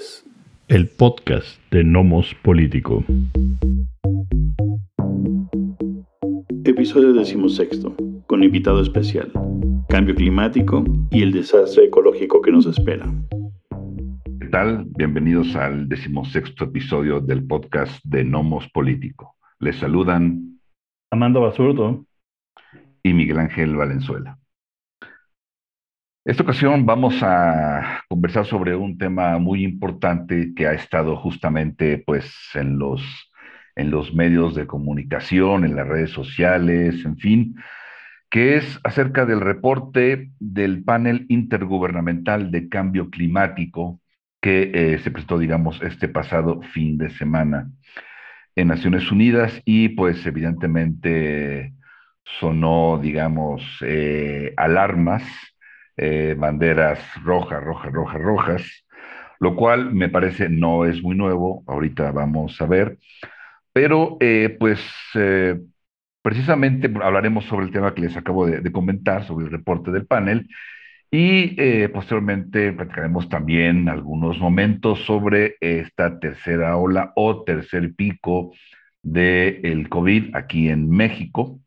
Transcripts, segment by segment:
es el podcast de Nomos Político. Episodio decimosexto, con invitado especial, cambio climático y el desastre ecológico que nos espera. ¿Qué tal? Bienvenidos al decimosexto episodio del podcast de Nomos Político. Les saludan Amanda Basurdo y Miguel Ángel Valenzuela. Esta ocasión vamos a conversar sobre un tema muy importante que ha estado justamente pues en los, en los medios de comunicación, en las redes sociales, en fin, que es acerca del reporte del panel intergubernamental de cambio climático que eh, se presentó, digamos, este pasado fin de semana en Naciones Unidas y pues evidentemente sonó, digamos, eh, alarmas eh, banderas rojas, rojas, rojas, rojas, lo cual me parece no es muy nuevo, ahorita vamos a ver, pero eh, pues eh, precisamente hablaremos sobre el tema que les acabo de, comentar, sobre el reporte del panel, y posteriormente platicaremos también algunos momentos sobre esta tercera ola o tercer pico del COVID aquí en México.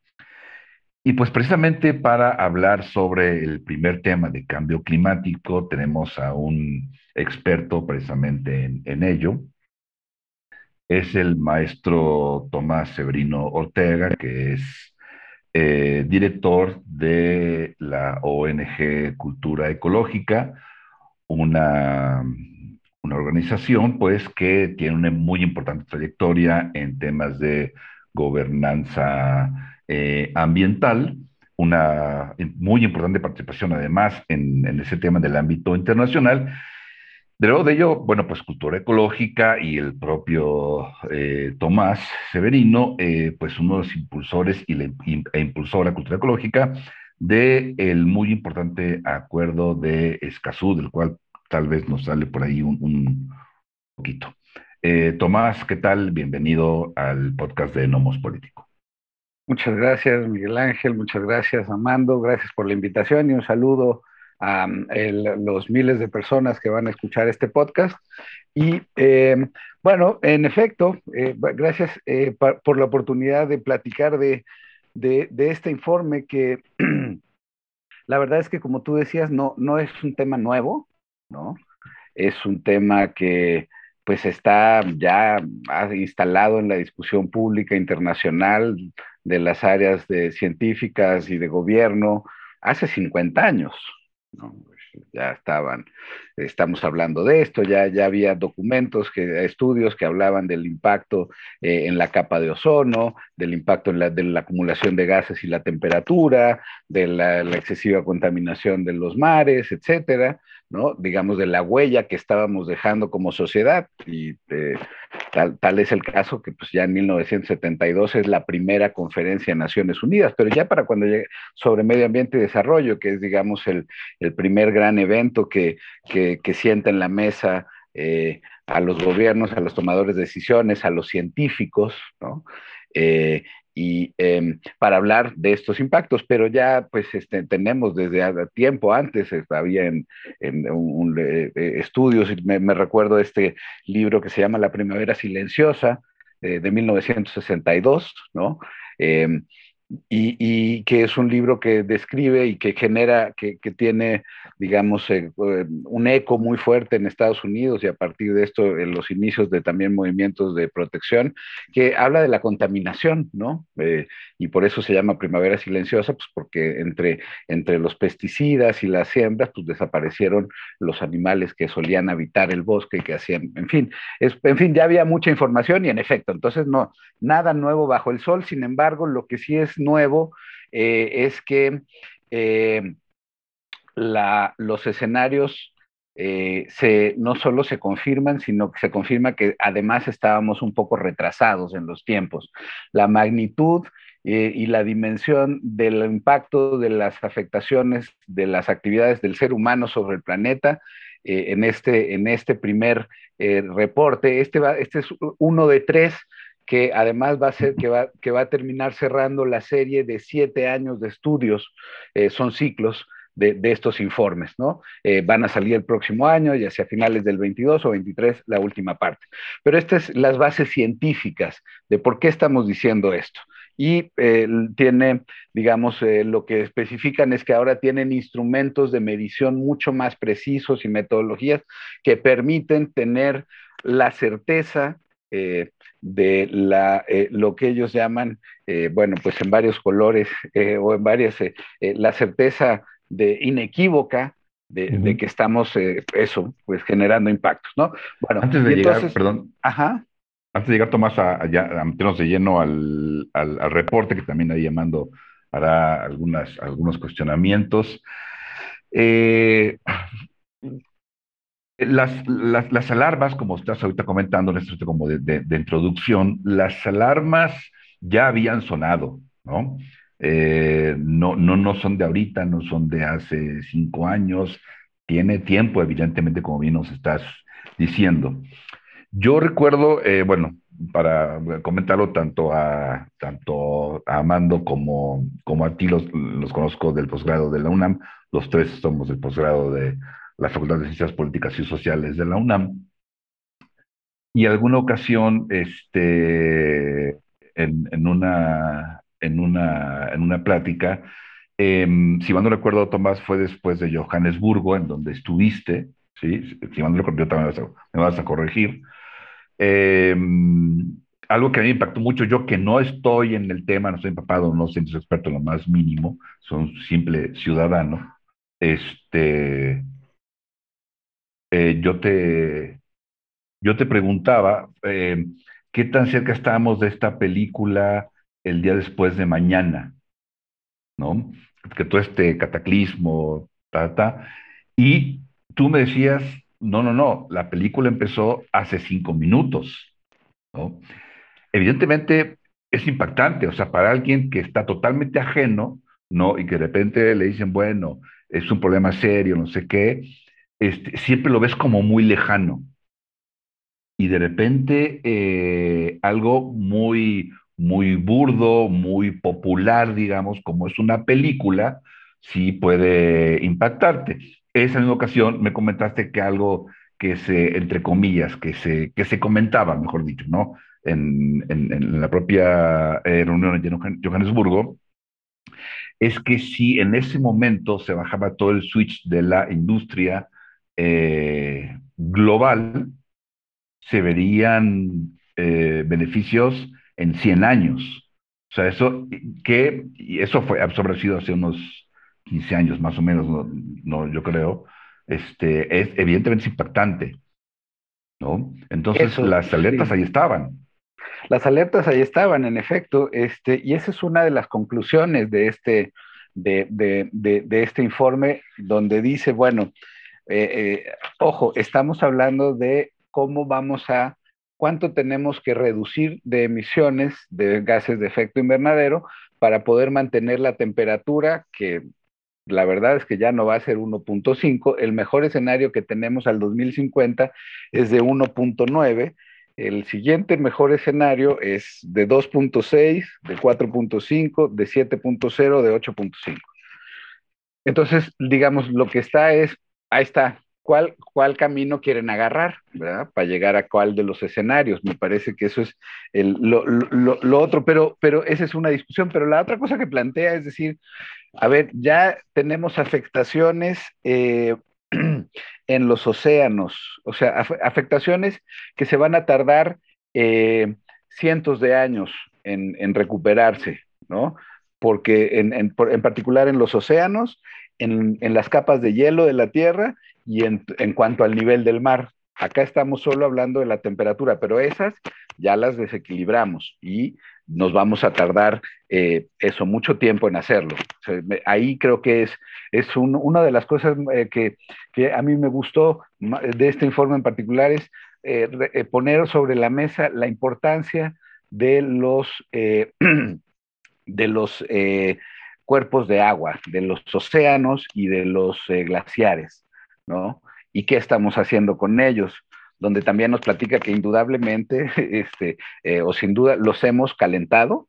Y pues precisamente para hablar sobre el primer tema de cambio climático, tenemos a un experto precisamente en, ello. Es el maestro Tomás Severino Ortega, que es eh, director de la ONG Cultura Ecológica, una, una organización pues que tiene una muy importante trayectoria en temas de gobernanza eh, ambiental, una muy importante participación además en, ese tema del ámbito internacional. De luego de ello, bueno, pues cultura ecológica y el propio eh, Tomás Severino, eh, pues uno de los impulsores y le, e impulsó la cultura ecológica del el muy importante acuerdo de Escazú, del cual tal vez nos sale por ahí un poquito. Tomás, ¿qué tal? Bienvenido al podcast de Nomos Político. Muchas gracias, Miguel Ángel, muchas gracias, Amando, gracias por la invitación y un saludo a los miles de personas que van a escuchar este podcast. Y eh, bueno, en efecto, eh, gracias eh, por la oportunidad de platicar de, de, este informe que la verdad es que como tú decías, no, no es un tema nuevo, ¿no? Es un tema que pues está ya instalado en la discusión pública internacional de las áreas de científicas y de gobierno hace 50 años. Pues, ya estaban, estamos hablando de esto, ya, ya había documentos, que, estudios que hablaban del impacto eh, en la capa de ozono, del impacto en la, de la acumulación de gases y la temperatura, de la, excesiva contaminación de los mares, etcétera, ¿no? Digamos, de la huella que estábamos dejando como sociedad. Y eh, tal, es el caso que pues ya en 1972 es la primera conferencia de Naciones Unidas, pero ya para cuando llegue sobre medio ambiente y desarrollo, que es, digamos, el, el primer gran evento que, que, que sienta en la mesa eh, a los gobiernos, a los tomadores de decisiones, a los científicos, ¿no? Eh, y em, para hablar de estos impactos, pero ya pues este, tenemos desde tiempo antes, había en, un, eh, estudios, me, recuerdo este libro que se llama La Primavera Silenciosa, de 1962, ¿no? Em, y, que es un libro que describe y que genera, que, tiene, digamos, eh, eh, un eco muy fuerte en Estados Unidos y a partir de esto en los inicios de también movimientos de protección, que habla de la contaminación, ¿no? Eh, y por eso se llama primavera silenciosa, pues porque entre, entre los pesticidas y las siembras, pues desaparecieron los animales que solían habitar el bosque y que hacían, en fin, es, en fin, ya había mucha información y en efecto, entonces no, nada nuevo bajo el sol, sin embargo, lo que sí es nuevo eh, es que eh, los escenarios eh, no solo se confirman, sino que se confirma que además estábamos un poco retrasados en los tiempos. La magnitud y la dimensión del impacto de las afectaciones de las actividades del ser humano sobre el planeta en, este, en este primer reporte. Este, va, este es uno de tres que además va a ser que va, que va a terminar cerrando la serie de siete años de estudios, eh, son ciclos de, estos informes, ¿no? Eh, van a salir el próximo año, ya sea a finales del 22 o 23, la última parte. Pero estas son las bases científicas de por qué estamos diciendo esto. Y eh, tiene, digamos, lo que especifican es que ahora tienen instrumentos de medición mucho más precisos y metodologías que permiten tener la certeza de la, lo que ellos llaman, bueno, pues en varios colores o en varias, la certeza de inequívoca de, que estamos, eh, eso, pues generando impactos, ¿no? Bueno, antes de llegar, perdón. Ajá. Antes de llegar, Tomás, a, a, meternos de lleno al, al, reporte, que también ahí llamando hará algunas, algunos cuestionamientos. Eh, las, las, alarmas, como estás ahorita comentando, esto como de, de, introducción, las alarmas ya habían sonado, ¿no? Eh, no, no, no son de ahorita, no son de hace cinco años, tiene tiempo, evidentemente, como bien nos estás diciendo. Yo recuerdo, eh, bueno, para comentarlo tanto a, tanto a Amando como, como a ti, los, los conozco del posgrado de la UNAM, los tres somos del posgrado de la Facultad de Ciencias Políticas y Sociales de la UNAM. Y alguna ocasión, este, en, en, una, en una, en una plática. Em, si mal no recuerdo, Tomás, fue después de Johannesburgo, en donde estuviste, ¿sí? Si mal no recuerdo, también me vas a corregir. Em, algo que a mí me impactó mucho, yo que no estoy en el tema, no soy empapado, no soy experto en lo más mínimo, soy un simple ciudadano, este, eh, yo, te, yo te preguntaba, em, ¿qué tan cerca estábamos de esta película el día después de mañana, ¿no? Que todo este cataclismo, ta, ta. Y tú me decías, no, no, no, la película empezó hace cinco minutos, ¿no? Evidentemente es impactante, o sea, para alguien que está totalmente ajeno, ¿no? Y que de repente le dicen, bueno, es un problema serio, no sé qué, este, siempre lo ves como muy lejano. Y de repente eh, algo muy, muy burdo, muy popular, digamos, como es una película, sí puede impactarte. Esa misma ocasión me comentaste que algo que se, entre comillas, que se, que se comentaba, mejor dicho, ¿no? En, en, la propia eh, reunión en Johannesburgo, es que si en ese momento se bajaba todo el switch de la industria eh, global, se verían eh, beneficios en 100 años. O sea, eso, que, y eso fue, sido hace unos 15 años más o menos, no, yo creo, este, es evidentemente impactante, ¿no? Entonces, las alertas ahí estaban. Las alertas ahí estaban, en efecto, este, y esa es una de las conclusiones de este, de, de, de, este informe, donde dice, bueno, eh, eh, ojo, estamos hablando de cómo vamos a cuánto tenemos que reducir de emisiones de gases de efecto invernadero para poder mantener la temperatura que la verdad es que ya no va a ser 1.5. El mejor escenario que tenemos al 2050 es de 1.9. El siguiente mejor escenario es de 2.6, de 4.5, de 7.0, de 8.5. Entonces, digamos, lo que está es, ahí está, cuál, cuál camino quieren agarrar, ¿verdad? Para llegar a cuál de los escenarios. Me parece que eso es el, lo, lo, lo, otro, pero, pero esa es una discusión. Pero la otra cosa que plantea es decir, a ver, ya tenemos afectaciones eh, en los océanos, o sea, afectaciones que se van a tardar eh, cientos de años en, en recuperarse, ¿no? Porque en, en, en, particular en los océanos, en, las capas de hielo de la Tierra y en, cuanto al nivel del mar. Acá estamos solo hablando de la temperatura, pero esas ya las desequilibramos y nos vamos a tardar eh, eso mucho tiempo en hacerlo. ahí creo que es, es una de las cosas eh, que, que, a mí me gustó de este informe en particular, es eh, poner sobre la mesa la importancia de los, de los cuerpos de agua, de los océanos y de los glaciares. ¿no? ¿Y qué estamos haciendo con ellos? Donde también nos platica que indudablemente, este, eh, o sin duda, los hemos calentado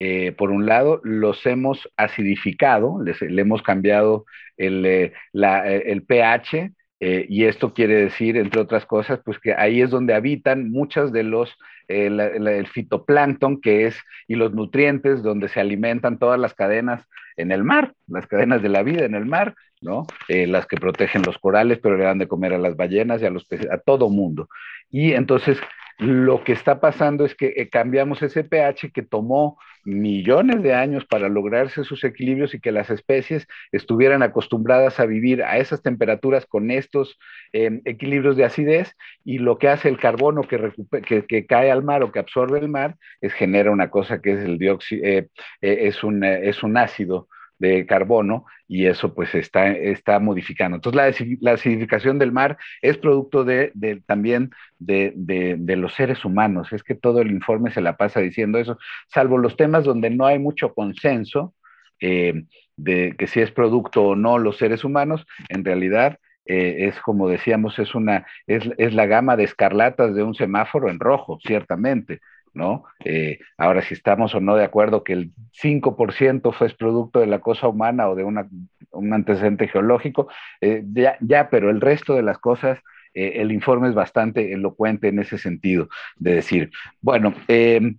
eh, por un lado, los hemos acidificado, le hemos cambiado el, eh, el pH, y esto quiere decir, entre otras cosas, pues que ahí es donde habitan muchas de los el, fitoplancton, que es, y los nutrientes donde se alimentan todas las cadenas en el mar, las cadenas de la vida en el mar, ¿no? Eh, las que protegen los corales, pero le dan de comer a las ballenas y a los peces, a todo mundo. Y entonces lo que está pasando es que eh, cambiamos ese pH que tomó millones de años para lograrse sus equilibrios y que las especies estuvieran acostumbradas a vivir a esas temperaturas con estos em, equilibrios de acidez y lo que hace el carbono que, cae al mar o que absorbe el mar es genera una cosa que es el dióxido, eh, eh, es, un, es un ácido de carbono y eso pues está, está modificando. Entonces la, acidificación del mar es producto de, también de, los seres humanos. Es que todo el informe se la pasa diciendo eso, salvo los temas donde no hay mucho consenso eh, de que si es producto o no los seres humanos, en realidad eh, es como decíamos, es, una, es, es la gama de escarlatas de un semáforo en rojo, ciertamente. ¿No? Eh, ahora, si estamos o no de acuerdo que el 5% fue producto de la cosa humana o de un antecedente geológico, eh, ya, pero el resto de las cosas, eh, el informe es bastante elocuente en ese sentido, de decir, bueno, em,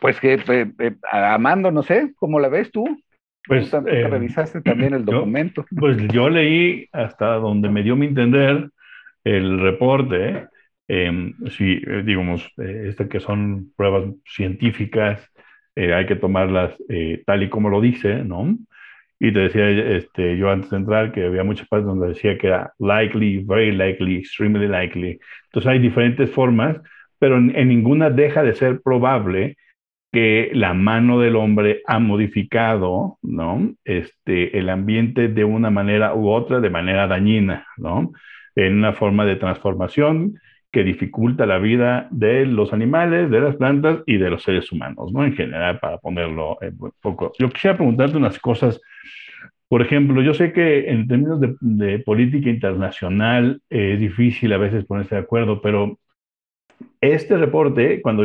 pues que, Amando, no sé, ¿cómo la ves tú? Pues revisaste también el documento. pues yo leí hasta donde me dio mi entender el reporte, eh, si, eh, digamos, eh, este que son pruebas científicas, eh, hay que tomarlas tal y como lo dice, ¿no? Y te decía este, yo antes de entrar que había muchas partes donde decía que era likely, very likely, extremely likely. Entonces hay diferentes formas, pero en, en ninguna deja de ser probable que la mano del hombre ha modificado, ¿no? Este, el ambiente de una manera u otra, de manera dañina, ¿no? En una forma de transformación que dificulta la vida de los animales, de las plantas y de los seres humanos, ¿no? En general, para ponerlo un poco. Yo quisiera preguntarte unas cosas. Por ejemplo, yo sé que en términos de, política internacional es difícil a veces ponerse de acuerdo, pero este reporte, cuando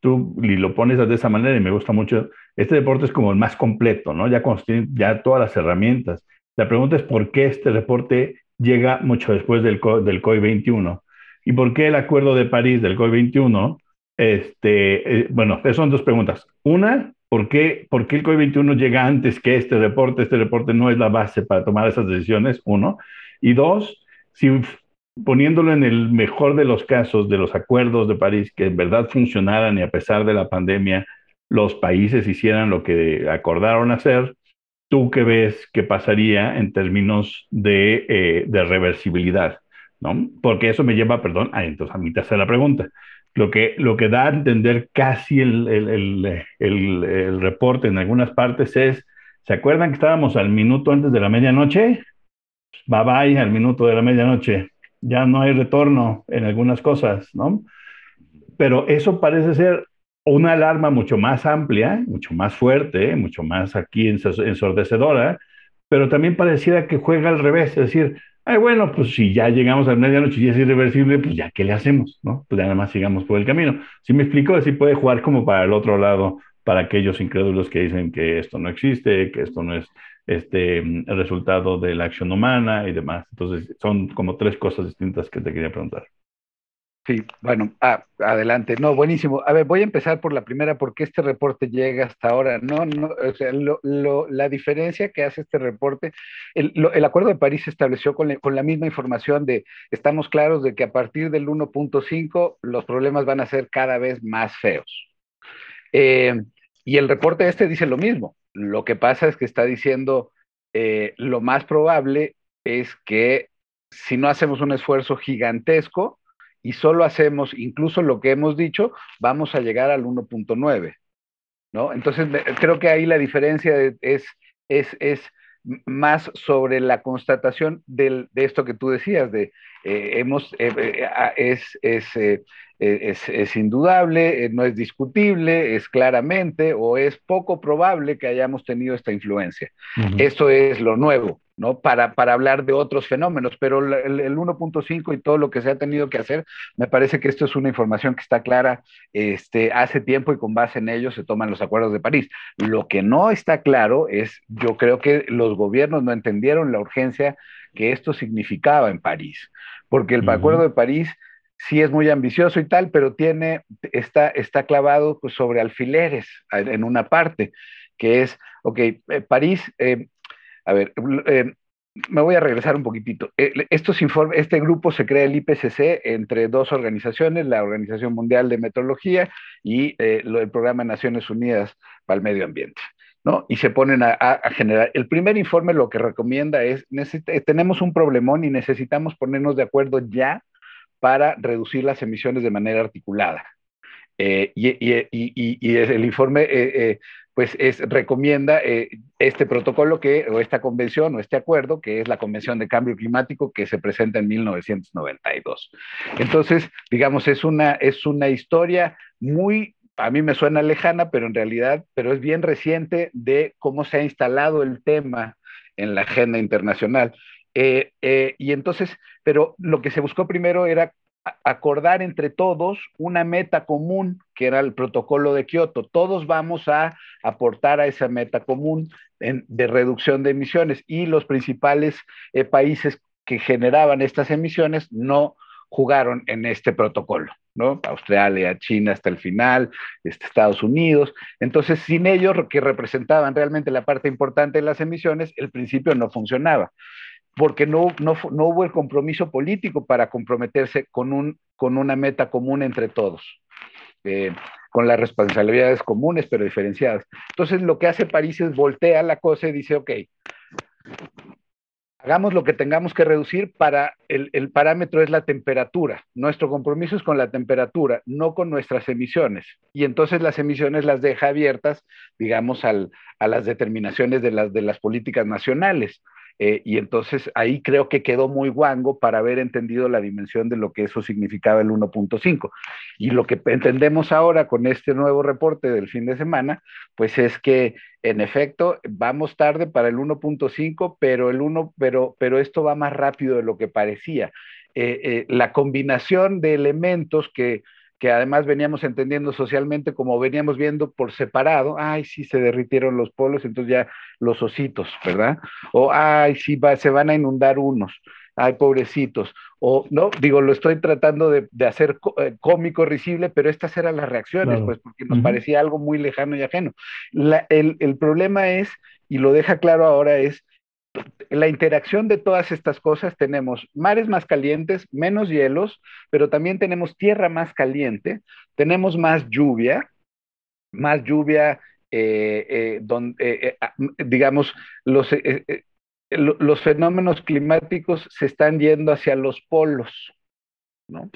tú lo pones de esa manera y me gusta mucho, este reporte es como el más completo, ¿no? Ya, ya todas las herramientas. La pregunta es por qué este reporte llega mucho después del, del COI 21 ¿Y por qué el Acuerdo de París del COI-21? Este, eh, bueno, son dos preguntas. Una, ¿por qué, ¿por qué el COI-21 llega antes que este reporte? Este reporte no es la base para tomar esas decisiones, uno. Y dos, si poniéndolo en el mejor de los casos de los acuerdos de París, que en verdad funcionaran y a pesar de la pandemia los países hicieran lo que acordaron hacer, ¿tú qué ves que pasaría en términos de, eh, de reversibilidad? ¿No? Porque eso me lleva, perdón, a, entonces, a mi tercera pregunta. Lo que, lo que da a entender casi el, el, el, el, reporte en algunas partes es, ¿se acuerdan que estábamos al minuto antes de la medianoche? Bye bye al minuto de la medianoche. Ya no hay retorno en algunas cosas, ¿no? Pero eso parece ser una alarma mucho más amplia, mucho más fuerte, mucho más aquí ensordecedora, pero también pareciera que juega al revés, es decir, Ay, bueno, pues si ya llegamos a medianoche y es irreversible, pues ya, ¿qué le hacemos? ¿No? Pues ya nada más sigamos por el camino. Si me explico, así puede jugar como para el otro lado, para aquellos incrédulos que dicen que esto no existe, que esto no es este, el resultado de la acción humana y demás. Entonces, son como tres cosas distintas que te quería preguntar. Sí, bueno, ah, adelante. No, buenísimo. A ver, voy a empezar por la primera, porque este reporte llega hasta ahora. No, no, o sea, la diferencia que hace este reporte, el, Acuerdo de París se estableció con, con, la misma información de, estamos claros de que a partir del 1.5 los problemas van a ser cada vez más feos. Eh, y el reporte este dice lo mismo. Lo que pasa es que está diciendo, eh, lo más probable es que si no hacemos un esfuerzo gigantesco, y solo hacemos incluso lo que hemos dicho, vamos a llegar al 1.9. ¿no? Entonces, creo que ahí la diferencia es, es, es más sobre la constatación de esto que tú decías, de eh, hemos, eh, eh, es, es, es, es, indudable, no es discutible, es claramente o es poco probable que hayamos tenido esta influencia. Esto es lo nuevo, ¿no? Para, para hablar de otros fenómenos, pero el, 1.5 y todo lo que se ha tenido que hacer, me parece que esto es una información que está clara este, hace tiempo y con base en ello se toman los acuerdos de París. Lo que no está claro es, yo creo que los gobiernos no entendieron la urgencia que esto significaba en París, porque el acuerdo de París sí es muy ambicioso y tal, pero tiene, está, está clavado pues, sobre alfileres en una parte, que es, ok, eh, París... Eh, a ver, eh, me voy a regresar un poquitito. Estos informes, este grupo se crea el IPCC entre dos organizaciones, la Organización Mundial de Meteorología y el Programa de Naciones Unidas para el Medio Ambiente. ¿no? Y se ponen a, a, generar. El primer informe lo que recomienda es, tenemos un problemón y necesitamos ponernos de acuerdo ya para reducir las emisiones de manera articulada. y, y, y, el informe pues es, recomienda eh, este protocolo que, o esta convención o este acuerdo, que es la Convención de Cambio Climático que se presenta en 1992. Entonces, digamos, es una, es una historia muy, a mí me suena lejana, pero en realidad, pero es bien reciente de cómo se ha instalado el tema en la agenda internacional. Eh, eh, y entonces, pero lo que se buscó primero era acordar entre todos una meta común, que era el protocolo de Kioto. Todos vamos a aportar a esa meta común de reducción de emisiones y los principales eh, países que generaban estas emisiones no jugaron en este protocolo, ¿no? Australia, China hasta el final, este, Estados Unidos. Entonces, sin ellos, que representaban realmente la parte importante de las emisiones, el principio no funcionaba porque no, no, no, hubo el compromiso político para comprometerse con, un, con una meta común entre todos, eh, con las responsabilidades comunes pero diferenciadas. Entonces lo que hace París es voltea la cosa y dice, ok, hagamos lo que tengamos que reducir para el, el, parámetro es la temperatura. Nuestro compromiso es con la temperatura, no con nuestras emisiones. Y entonces las emisiones las deja abiertas, digamos, al, a las determinaciones de las, de las políticas nacionales. Eh, y entonces ahí creo que quedó muy guango para haber entendido la dimensión de lo que eso significaba el 1.5. Y lo que entendemos ahora con este nuevo reporte del fin de semana, pues es que en efecto vamos tarde para el 1.5, pero, el 1, pero, pero esto va más rápido de lo que parecía. Eh, eh, la combinación de elementos que que además veníamos entendiendo socialmente como veníamos viendo por separado, ay, sí, se derritieron los polos, entonces ya los ositos, ¿verdad? O, ay, sí, va, se van a inundar unos, ay, pobrecitos, o, no, digo, lo estoy tratando de, hacer eh, cómico, risible, pero estas eran las reacciones, pues, porque nos parecía algo muy lejano y ajeno. el, el problema es, y lo deja claro ahora, es la interacción de todas estas cosas tenemos mares más calientes, menos hielos, pero también tenemos tierra más caliente, tenemos más lluvia, más lluvia, eh, eh, donde, eh, digamos, los, los fenómenos climáticos se están yendo hacia los polos. ¿No?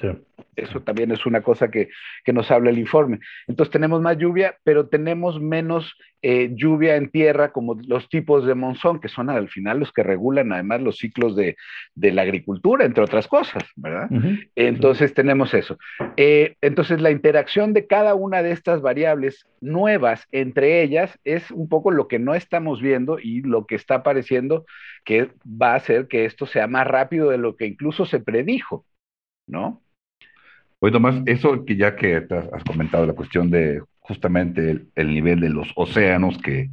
Eso también es una cosa que, nos habla el informe. Entonces tenemos más lluvia, pero tenemos menos eh, lluvia en tierra como los tipos de monzón, que son al final los que regulan además los ciclos de, la agricultura, entre otras cosas, ¿verdad? Entonces tenemos eso. Eh, entonces la interacción de cada una de estas variables nuevas entre ellas es un poco lo que no estamos viendo y lo que está apareciendo que va a hacer que esto sea más rápido de lo que incluso se predijo. ¿No? Oye, Tomás, eso que ya que has comentado la cuestión de justamente el, nivel de los océanos que,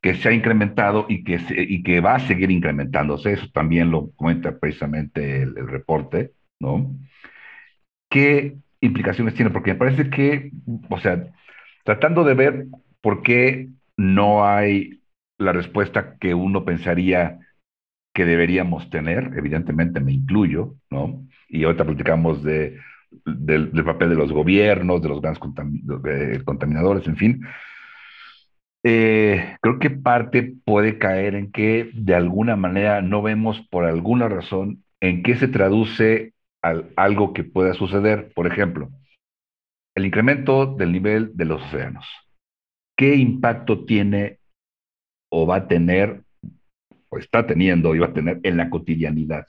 que se ha incrementado y que, y que va a seguir incrementándose, eso también lo comenta precisamente el, reporte, ¿no? ¿Qué implicaciones tiene? Porque me parece que, o sea, tratando de ver por qué no hay la respuesta que uno pensaría que deberíamos tener, evidentemente me incluyo, ¿no? Y ahorita platicamos de, del, papel de los gobiernos, de los grandes contaminadores, en fin. Eh, creo que parte puede caer en que de alguna manera no vemos por alguna razón en qué se traduce algo que pueda suceder. Por ejemplo, el incremento del nivel de los océanos. ¿Qué impacto tiene o va a tener, o está teniendo y va a tener en la cotidianidad?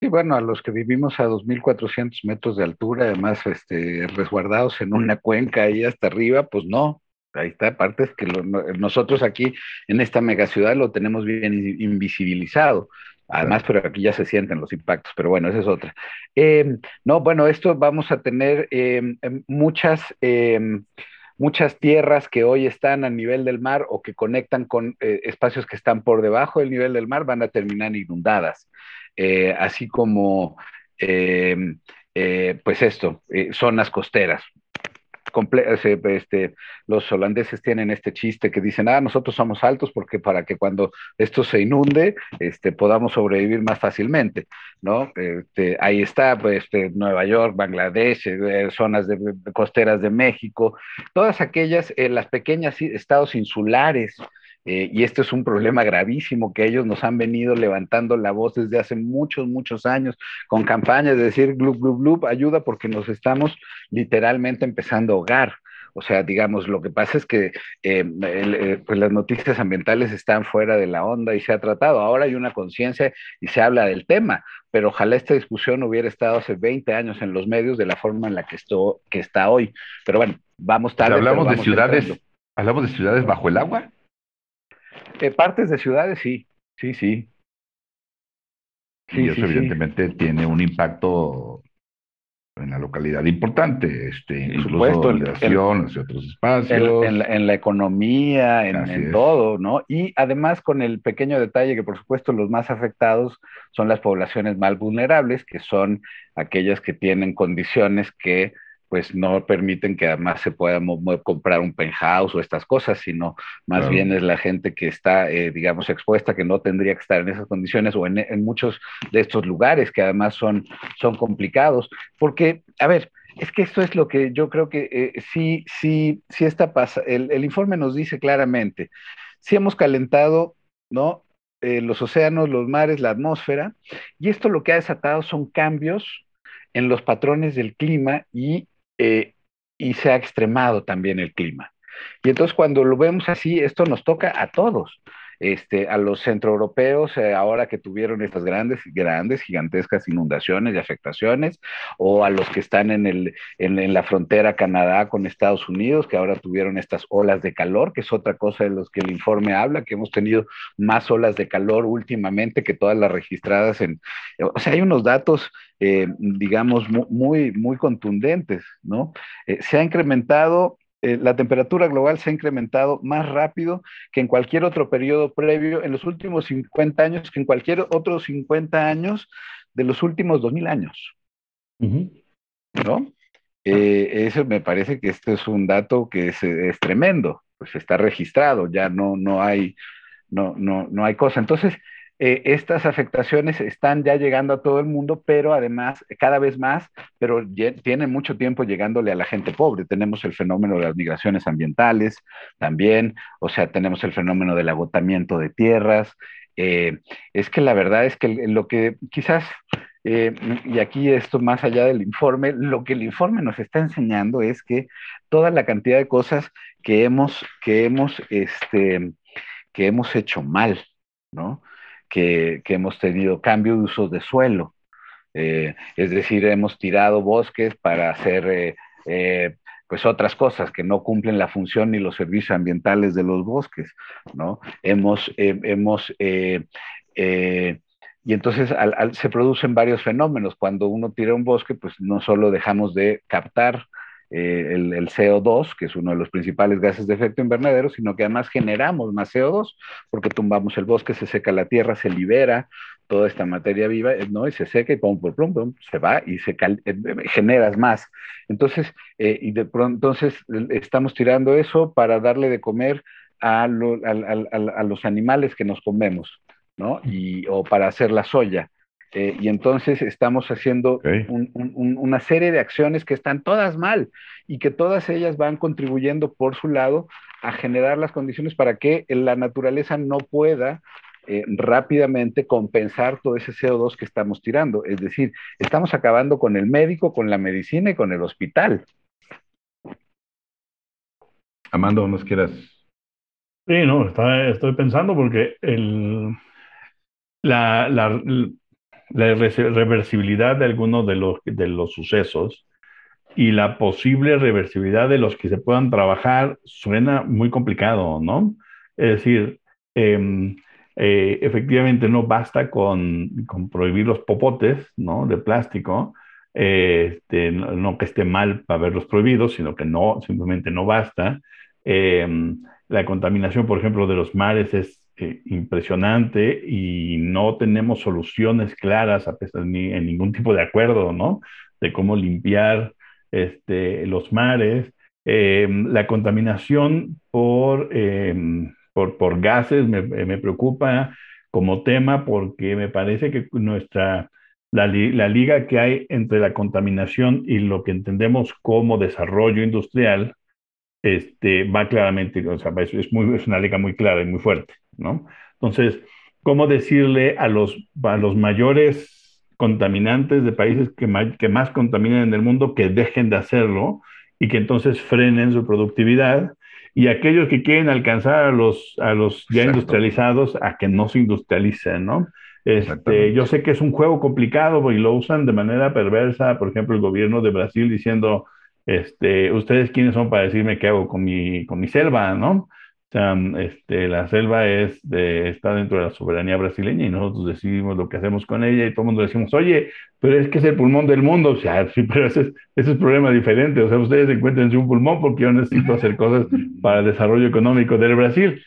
Sí, bueno, a los que vivimos a 2.400 metros de altura, además este, resguardados en una cuenca ahí hasta arriba, pues no, Ahí está, aparte es que nosotros aquí en esta megaciudad lo tenemos bien invisibilizado. Además, pero aquí ya se sienten los impactos, pero bueno, esa es otra. Em, no, bueno, esto vamos a tener em, em, muchas, muchas tierras que hoy están a nivel del mar o que conectan con eh, espacios que están por debajo del nivel del mar, van a terminar inundadas. Eh, así como, eh, pues esto, zonas costeras este, los holandeses tienen este chiste que dicen, ah, nosotros somos altos porque para que cuando esto se inunde, este, podamos sobrevivir más fácilmente, ¿no? Este, ahí está, pues, este, Nueva York, Bangladesh, eh, zonas de, costeras de México, todas aquellas, eh, las pequeñas estados insulares, eh, y este es un problema gravísimo que ellos nos han venido levantando la voz desde hace muchos, muchos años, con campañas de decir, glub, glub, glub, ayuda porque nos estamos literalmente empezando a ahogar. O sea, digamos, lo que pasa es que eh, eh, pues las noticias ambientales están fuera de la onda y se ha tratado. Ahora hay una conciencia y se habla del tema, pero ojalá esta discusión hubiera estado hace 20 años en los medios de la forma en la que, esto, que está hoy. Pero bueno, vamos tarde. hablamos de ciudades, hablamos de ciudades bajo el agua. Eh, partes de ciudades, sí, sí, sí. y eso evidentemente tiene un impacto en la localidad importante, este, incluso en relación hacia otros espacios. En, la, economía, en, todo, ¿no? Y además con el pequeño detalle que por supuesto los más afectados son las poblaciones más vulnerables, que son aquellas que tienen condiciones que pues no permiten que además se pueda comprar un penthouse o estas cosas, sino más bien es la gente que está, eh, digamos, expuesta, que no tendría que estar en esas condiciones o en, muchos de estos lugares que además son, son complicados. Porque, a ver, es que esto es lo que yo creo que eh, sí, sí, sí está pasando. El, informe nos dice claramente, si hemos calentado, ¿no? Eh, los océanos, los mares, la atmósfera, y esto lo que ha desatado son cambios en los patrones del clima y eh, y se ha extremado también el clima. Y entonces cuando lo vemos así, esto nos toca a todos este, a los centroeuropeos, eh, ahora que tuvieron estas grandes, grandes, gigantescas inundaciones y afectaciones, o a los que están en, el, en, la frontera Canadá con Estados Unidos, que ahora tuvieron estas olas de calor, que es otra cosa de los que el informe habla, que hemos tenido más olas de calor últimamente que todas las registradas en, o sea, hay unos datos, eh, digamos, muy, muy contundentes, ¿no? Eh, se ha incrementado eh, la temperatura global se ha incrementado más rápido que en cualquier otro periodo previo en los últimos 50 años, que en cualquier otro 50 años de los últimos 2000 años. ¿No? Eh, eso me parece que este es un dato que es, es, tremendo, pues está registrado, ya no, no, hay, no, no, no hay cosa. Entonces, eh, estas afectaciones están ya llegando a todo el mundo, pero además cada vez más, pero tienen mucho tiempo llegándole a la gente pobre. Tenemos el fenómeno de las migraciones ambientales también, o sea, tenemos el fenómeno del agotamiento de tierras. Eh, es que la verdad es que lo que quizás, eh, y aquí esto más allá del informe, lo que el informe nos está enseñando es que toda la cantidad de cosas que hemos, que hemos, este, que hemos hecho mal, ¿no? Que, hemos tenido cambio de uso de suelo. Eh, es decir, hemos tirado bosques para hacer eh, eh, pues otras cosas que no cumplen la función ni los servicios ambientales de los bosques, ¿no? Hemos, hemos y entonces se producen varios fenómenos. Cuando uno tira un bosque, pues no solo dejamos de captar eh, el, CO2, que es uno de los principales gases de efecto invernadero, sino que además generamos más CO2 porque tumbamos el bosque, se seca la tierra, se libera toda esta materia viva, eh, ¿no? Y se seca y pum, pum, pum, pum se va y se eh, generas más. Entonces, y de pronto, entonces estamos tirando eso para darle de comer a, a, los animales que nos comemos, ¿no? Y, o para hacer la soya. Eh, y entonces estamos haciendo una serie de acciones que están todas mal y que todas ellas van contribuyendo por su lado a generar las condiciones para que la naturaleza no pueda eh, rápidamente compensar todo ese CO2 que estamos tirando. Es decir, estamos acabando con el médico, con la medicina y con el hospital. Amando, ¿nos quieras? Sí, no, estoy pensando porque el, la, la, reversibilidad de algunos de los, de los sucesos y la posible reversibilidad de los que se puedan trabajar suena muy complicado, ¿no? Es decir, em, eh, efectivamente no basta con, prohibir los popotes, ¿no? De plástico, este, no, que esté mal para haberlos prohibidos, sino que no, simplemente no basta. Em, la contaminación, por ejemplo, de los mares es eh, impresionante y no tenemos soluciones claras a pesar ni en ningún tipo de acuerdo, ¿no? De cómo limpiar este, los mares. Em, la contaminación por, em, por, por, gases me, me, preocupa como tema porque me parece que nuestra, la, la, liga que hay entre la contaminación y lo que entendemos como desarrollo industrial este, va claramente, o sea, es, muy, es una liga muy clara y muy fuerte. ¿No? Entonces, ¿cómo decirle a los, a los mayores contaminantes de países que más, que más contaminan en el mundo que dejen de hacerlo y que entonces frenen su productividad? Y aquellos que quieren alcanzar a los, a los ya industrializados a que no se industrialicen, ¿no? Este, yo sé que es un juego complicado y lo usan de manera perversa, por ejemplo, el gobierno de Brasil diciendo, este, ustedes quiénes son para decirme qué hago con mi, con mi selva, ¿no? Este, la selva es de, está dentro de la soberanía brasileña y nosotros decidimos lo que hacemos con ella y todo el mundo decimos, oye, pero es que es el pulmón del mundo, o sea, sí, pero ese es, ese es problema diferente, o sea, ustedes encuentran un pulmón porque yo necesito hacer cosas para el desarrollo económico del Brasil.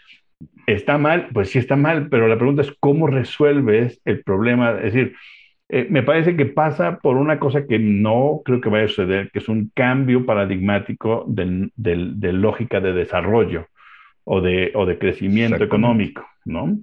¿Está mal? Pues sí está mal, pero la pregunta es cómo resuelves el problema, es decir, eh, me parece que pasa por una cosa que no creo que vaya a suceder, que es un cambio paradigmático de, de lógica de desarrollo o de, o de crecimiento económico, ¿no?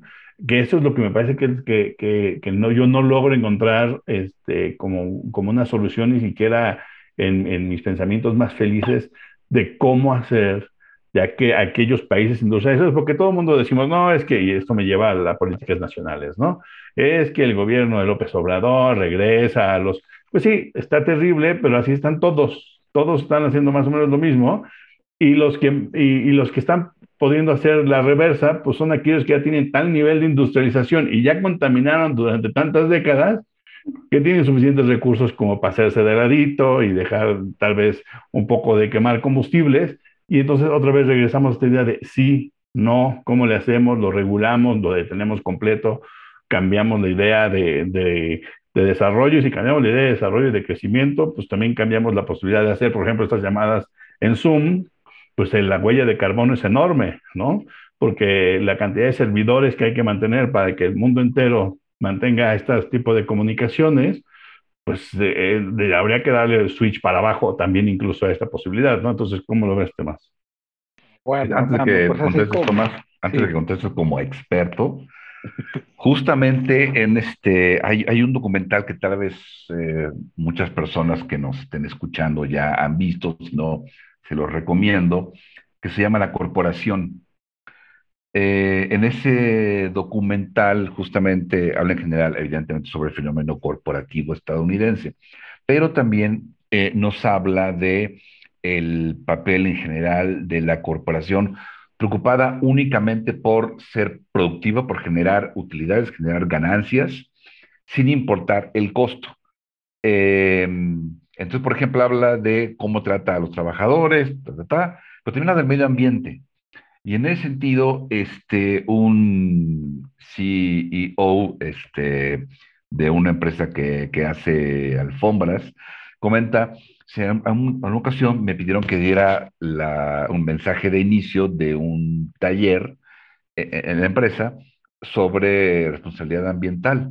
Que eso es lo que me parece que, que, que, no, yo no logro encontrar este, como, como una solución ni siquiera en, en mis pensamientos más felices de cómo hacer ya que aquellos países industrializados, porque todo el mundo decimos, no, es que, y esto me lleva a las políticas nacionales, ¿no? Es que el gobierno de López Obrador regresa a los, pues sí, está terrible, pero así están todos, todos están haciendo más o menos lo mismo, y los que, y, y los que están pudiendo hacer la reversa, pues son aquellos que ya tienen tal nivel de industrialización y ya contaminaron durante tantas décadas que tienen suficientes recursos como para hacerse de ladito y dejar tal vez un poco de quemar combustibles. Y entonces otra vez regresamos a esta idea de sí, no, cómo le hacemos, lo regulamos, lo detenemos completo, cambiamos la idea de, de, de desarrollo y si cambiamos la idea de desarrollo y de crecimiento, pues también cambiamos la posibilidad de hacer, por ejemplo, estas llamadas en Zoom, pues la huella de carbono es enorme, ¿no? Porque la cantidad de servidores que hay que mantener para que el mundo entero mantenga este tipo de comunicaciones, pues habría que darle el switch para abajo también incluso a esta posibilidad, ¿no? Entonces, ¿cómo lo ves, Tomás? Bueno, antes de que pues contestes, Tomás, antes de que contestes como experto, justamente en este, hay, hay un documental que tal vez eh, muchas personas que nos estén escuchando ya han visto, si no, se los recomiendo, que se llama La Corporación. Eh, en ese documental justamente habla en general, evidentemente, sobre el fenómeno corporativo estadounidense, pero también eh, nos habla de el papel en general de la corporación preocupada únicamente por ser productiva, por generar utilidades, generar ganancias, sin importar el costo. Eh, entonces, por ejemplo, habla de cómo trata a los trabajadores, pero también habla del medio ambiente. Y en ese sentido, este, un CEO este, de una empresa que, hace alfombras comenta, en, una ocasión me pidieron que diera un mensaje de inicio de un taller en, e, en la empresa sobre responsabilidad ambiental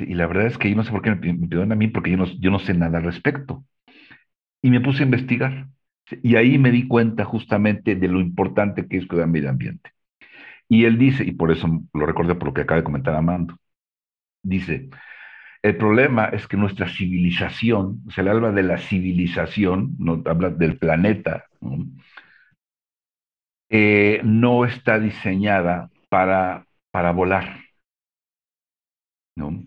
y la verdad es que yo no sé por qué me pidieron a mí, porque yo no, yo no sé nada al respecto. Y me puse a investigar. Y ahí me di cuenta justamente de lo importante que es cuidar el medio ambiente. Y él dice, y por eso lo recuerdo por lo que acaba de comentar Amando, dice, el problema es que nuestra civilización, o sea, él habla de la civilización, no habla del planeta, ¿no? Eh, no está diseñada para, para volar, ¿no?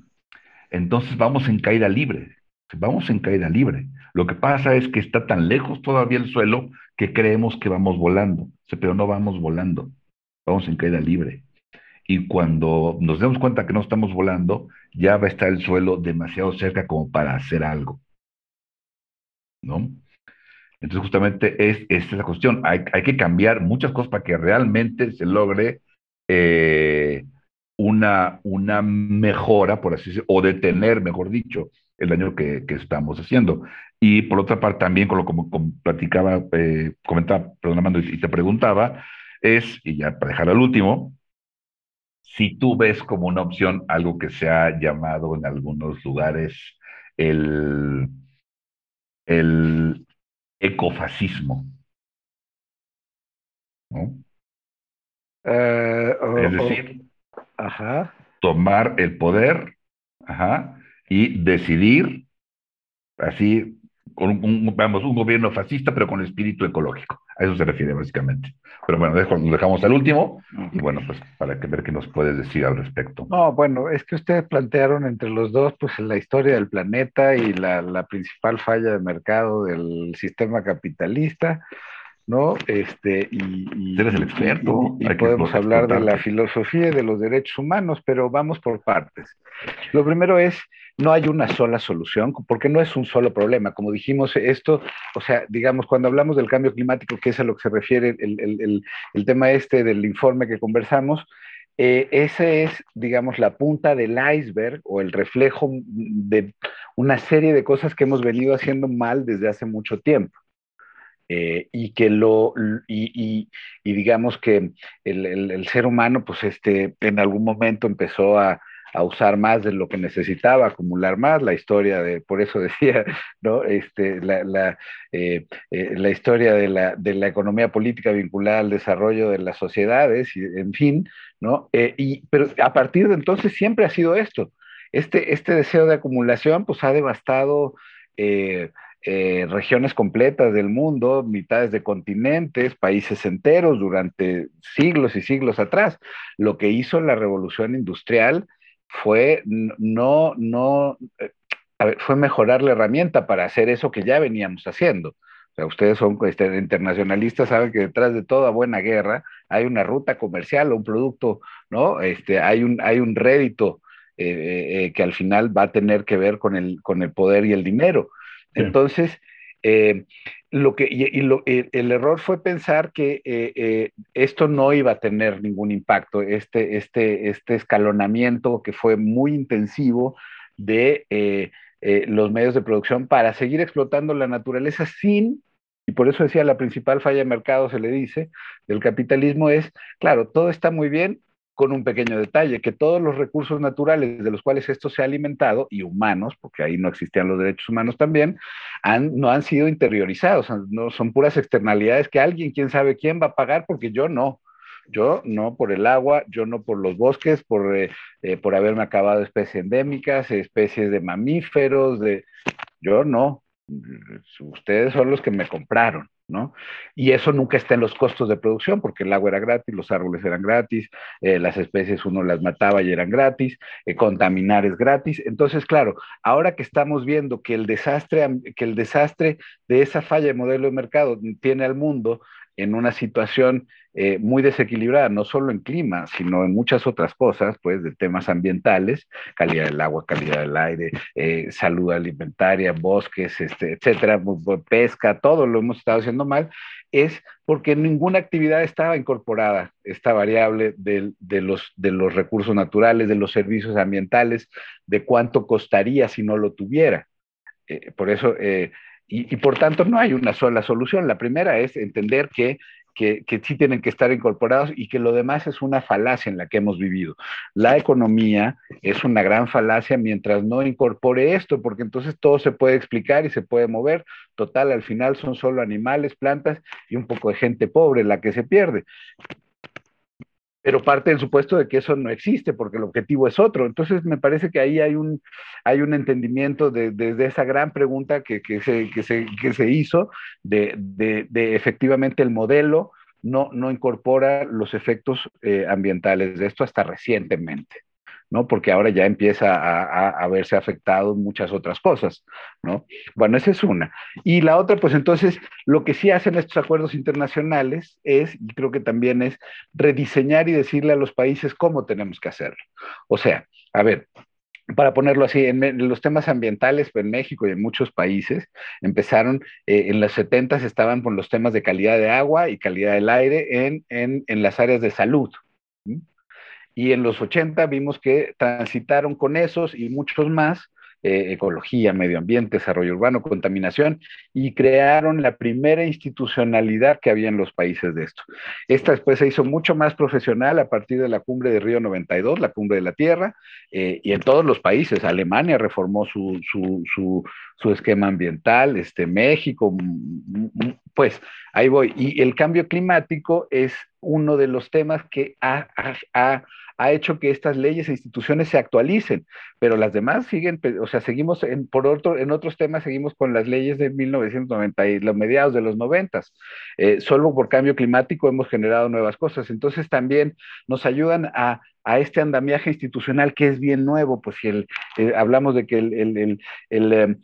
Entonces vamos en caída libre, vamos en caída libre. Lo que pasa es que está tan lejos todavía el suelo que creemos que vamos volando, pero no vamos volando, vamos en caída libre. Y cuando nos demos cuenta que no estamos volando, ya va a estar el suelo demasiado cerca como para hacer algo. ¿No? Entonces, justamente es, es la cuestión. Hay, hay, que cambiar muchas cosas para que realmente se logre eh, una, una mejora, por así decirlo, o detener, mejor dicho, el daño que, que, estamos haciendo. Y por otra parte, también con lo que como, platicaba, eh, comentaba, perdón, y te preguntaba, es, y ya para dejar al último, si tú ves como una opción algo que se ha llamado en algunos lugares el, el ecofascismo. ¿no? Eh, Es decir, ajá. tomar el poder ajá, y decidir así, con un, un- vamos, un gobierno fascista, pero con espíritu ecológico. A eso se refiere básicamente. Pero bueno, dejo- lo dejamos al último y bueno, pues para que ver qué nos puedes decir al respecto. No, bueno, es que ustedes plantearon entre los dos, pues la historia del planeta y la, la principal falla de mercado del sistema capitalista, ¿no? Este, y, y- Eres el experto, y- podemos hablar de la filosofía y de los derechos humanos, pero vamos por partes. Lo primero es, no hay una sola solución, porque no es un solo problema. Como dijimos, esto, o sea, digamos, cuando hablamos del cambio climático, que es a lo que se refiere el, el- el- el tema este del informe que conversamos, eh, ese es, digamos, la punta del iceberg o el reflejo de una serie de cosas que hemos venido haciendo mal desde hace mucho tiempo. Eh, y que lo, y, digamos que el, ser humano, pues este, en algún momento empezó a, usar más de lo que necesitaba, acumular más, la historia de, por eso decía, ¿no? Este, la, la, eh, eh, la historia de la, de la economía política vinculada al desarrollo de las sociedades, y, en fin, ¿no? Y, pero a partir de entonces siempre ha sido esto. Este, este deseo de acumulación, pues ha devastado eh, regiones completas del mundo, mitades de continentes, países enteros durante siglos y siglos atrás. Lo que hizo la revolución industrial fue no, no, eh, fue mejorar la herramienta para hacer eso que ya veníamos haciendo. O sea, ustedes son este, internacionalistas, saben que detrás de toda buena guerra hay una ruta comercial o un producto, ¿no? Este, hay un, hay un rédito eh, eh, que al final va a tener que ver con el, con el poder y el dinero. Entonces, eh, lo que, y, lo, el, error fue pensar que eh, eh, esto no iba a tener ningún impacto, este, este, este escalonamiento que fue muy intensivo de los medios de producción para seguir explotando la naturaleza sin, y por eso decía la principal falla de mercado, se le dice, del capitalismo es, claro, todo está muy bien con un pequeño detalle, que todos los recursos naturales de los cuales esto se ha alimentado, y humanos, porque ahí no existían los derechos humanos también, han, no han sido interiorizados, no, son puras externalidades que alguien, quién sabe quién va a pagar, porque yo no. Yo no por el agua, yo no por los bosques, por, eh, eh, por haberme acabado especies endémicas, especies de mamíferos, de... yo no. Ustedes son los que me compraron, ¿no? Y eso nunca está en los costos de producción, porque el agua era gratis, los árboles eran gratis, eh, las especies uno las mataba y eran gratis, eh, contaminar es gratis. Entonces, claro, ahora que estamos viendo que el desastre, que el desastre de esa falla de modelo de mercado tiene al mundo en una situación eh, muy desequilibrada, no solo en clima, sino en muchas otras cosas, pues de temas ambientales, calidad del agua, calidad del aire, eh, salud alimentaria, bosques, este, etcétera, pesca, todo lo hemos estado haciendo mal, es porque ninguna actividad estaba incorporada, esta variable de, de, los, de los recursos naturales, de los servicios ambientales, de cuánto costaría si no lo tuviera. Eh, por eso, eh, y, por tanto no hay una sola solución. La primera es entender que, que, que, sí tienen que estar incorporados y que lo demás es una falacia en la que hemos vivido. La economía es una gran falacia mientras no incorpore esto, porque entonces todo se puede explicar y se puede mover. Total, al final son solo animales, plantas y un poco de gente pobre la que se pierde pero parte del supuesto de que eso no existe, porque el objetivo es otro. Entonces, me parece que ahí hay un, hay un entendimiento de, de, esa gran pregunta que, que, se, que, se, que se hizo de, de, de, efectivamente el modelo no, no incorpora los efectos eh, ambientales de esto hasta recientemente. ¿No? Porque ahora ya empieza a, a, a, verse afectado muchas otras cosas, ¿no? Bueno, esa es una. Y la otra, pues entonces, lo que sí hacen estos acuerdos internacionales es, y creo que también es, rediseñar y decirle a los países cómo tenemos que hacerlo. O sea, a ver, para ponerlo así, en, los temas ambientales en México y en muchos países empezaron, eh, en los 70 estaban con los temas de calidad de agua y calidad del aire en, en, en las áreas de salud. Y en los 80 vimos que transitaron con esos y muchos más eh, ecología, medio ambiente, desarrollo urbano, contaminación, y crearon la primera institucionalidad que había en los países de esto. Esta después se hizo mucho más profesional a partir de la cumbre de Río 92, la cumbre de la Tierra, eh, y en todos los países. Alemania reformó su, su, su, su esquema ambiental, este, México, pues ahí voy. Y el cambio climático es uno de los temas que ha, ha, ha hecho que estas leyes e instituciones se actualicen, pero las demás siguen, o sea, seguimos en, por otro, en otros temas, seguimos con las leyes de 1990 y los mediados de los 90. Eh, solo por cambio climático hemos generado nuevas cosas. Entonces también nos ayudan a, a este andamiaje institucional que es bien nuevo, pues si el, eh, hablamos de que el, el, el eh,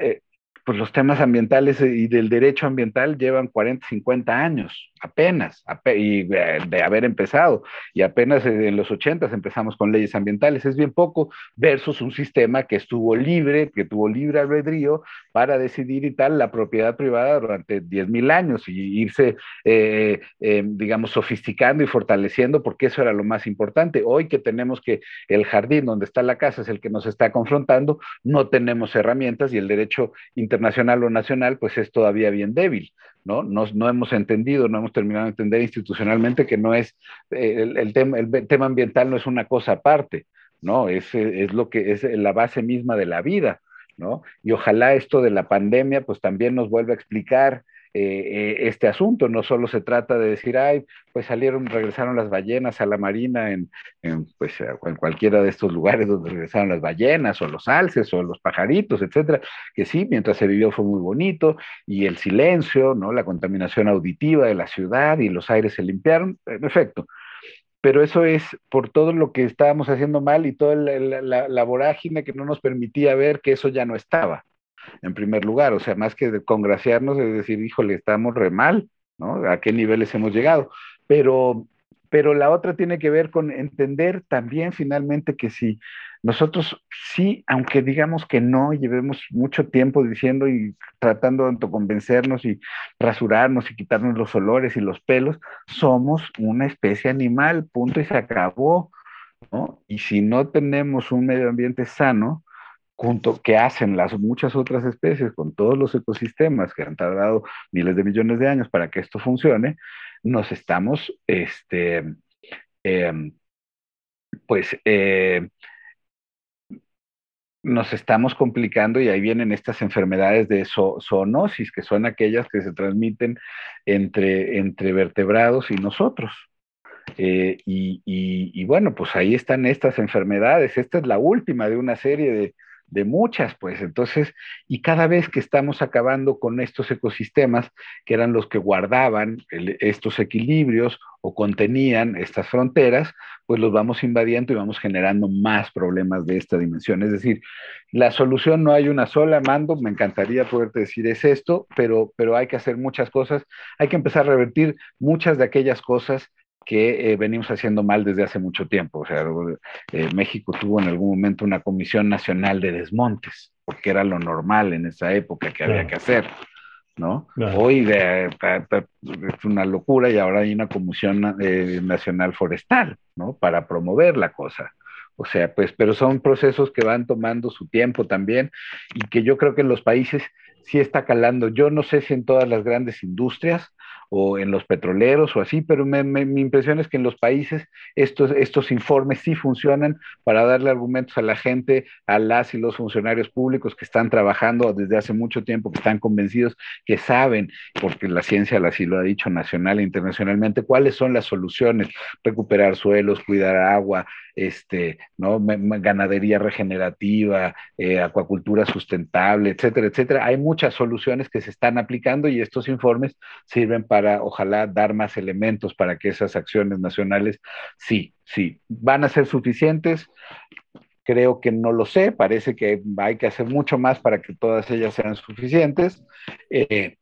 eh, pues los temas ambientales y del derecho ambiental llevan 40, 50 años, apenas, y de haber empezado. Y apenas en los 80 empezamos con leyes ambientales. Es bien poco versus un sistema que estuvo libre, que tuvo libre albedrío para decidir y tal la propiedad privada durante 10.000 años y irse, eh, eh, digamos, sofisticando y fortaleciendo, porque eso era lo más importante. Hoy que tenemos que el jardín donde está la casa es el que nos está confrontando, no tenemos herramientas y el derecho internacional internacional o nacional, pues es todavía bien débil, ¿no? No, no hemos entendido, no hemos terminado de entender institucionalmente que no es, eh, el, el, tema, el tema ambiental no es una cosa aparte, ¿no? Es, es lo que es la base misma de la vida, ¿no? Y ojalá esto de la pandemia, pues también nos vuelva a explicar eh, eh, este asunto. No solo se trata de decir, ay, pues salieron, regresaron las ballenas a la marina en, pues, en cualquiera de estos lugares donde regresaron las ballenas o los alces o los pajaritos, etcétera, que sí, mientras se vivió fue muy bonito y el silencio, ¿no? La contaminación auditiva de la ciudad y los aires se limpiaron, en efecto pero eso es por todo lo que estábamos haciendo mal y toda la, la, vorágine que no nos permitía ver que eso ya no estaba en primer lugar, o sea, más que congraciarnos, es decir, híjole, estamos re mal, ¿no? ¿A qué niveles hemos llegado? Pero, pero la otra tiene que ver con entender también finalmente que si nosotros sí, aunque digamos que no, llevemos mucho tiempo diciendo y tratando de autoconvencernos y rasurarnos y quitarnos los olores y los pelos, somos una especie animal, punto y se acabó, ¿no? Y si no tenemos un medio ambiente sano, junto que hacen las muchas otras especies con todos los ecosistemas que han tardado miles de millones de años para que esto funcione, nos estamos, este, em, pues, eh, nos estamos complicando y ahí vienen estas enfermedades de zoonosis, que son aquellas que se transmiten entre, entre vertebrados y nosotros. Eh, y, y, bueno, pues ahí están estas enfermedades. Esta es la última de una serie de, de muchas, pues entonces, y cada vez que estamos acabando con estos ecosistemas, que eran los que guardaban estos equilibrios o contenían estas fronteras, pues los vamos invadiendo y vamos generando más problemas de esta dimensión. Es decir, la solución no hay una sola, Mando, me encantaría poderte decir es esto, pero, pero hay que hacer muchas cosas, hay que empezar a revertir muchas de aquellas cosas que eh, venimos haciendo mal desde hace mucho tiempo. O sea, eh, México tuvo en algún momento una comisión nacional de desmontes, porque era lo normal en esa época que había que hacer, ¿no? Hoy es una locura y ahora hay una comisión eh, nacional forestal, ¿no? Para promover la cosa. O sea, pues, pero son procesos que van tomando su tiempo también y que yo creo que en los países sí está calando. Yo no sé si en todas las grandes industrias, o en los petroleros o así, pero mi impresión es que en los países estos, estos informes sí funcionan para darle argumentos a la gente, a las y los funcionarios públicos que están trabajando desde hace mucho tiempo, que están convencidos, que saben, porque la ciencia así lo ha dicho nacional e internacionalmente, cuáles son las soluciones, recuperar suelos, cuidar agua, este, ¿no? ganadería regenerativa, eh, acuacultura sustentable, etcétera, etcétera. Hay muchas soluciones que se están aplicando y estos informes sirven para, ojalá, dar más elementos para que esas acciones nacionales, sí, sí, van a ser suficientes. Creo que no lo sé, parece que hay que hacer mucho más para que todas ellas sean suficientes. Eh,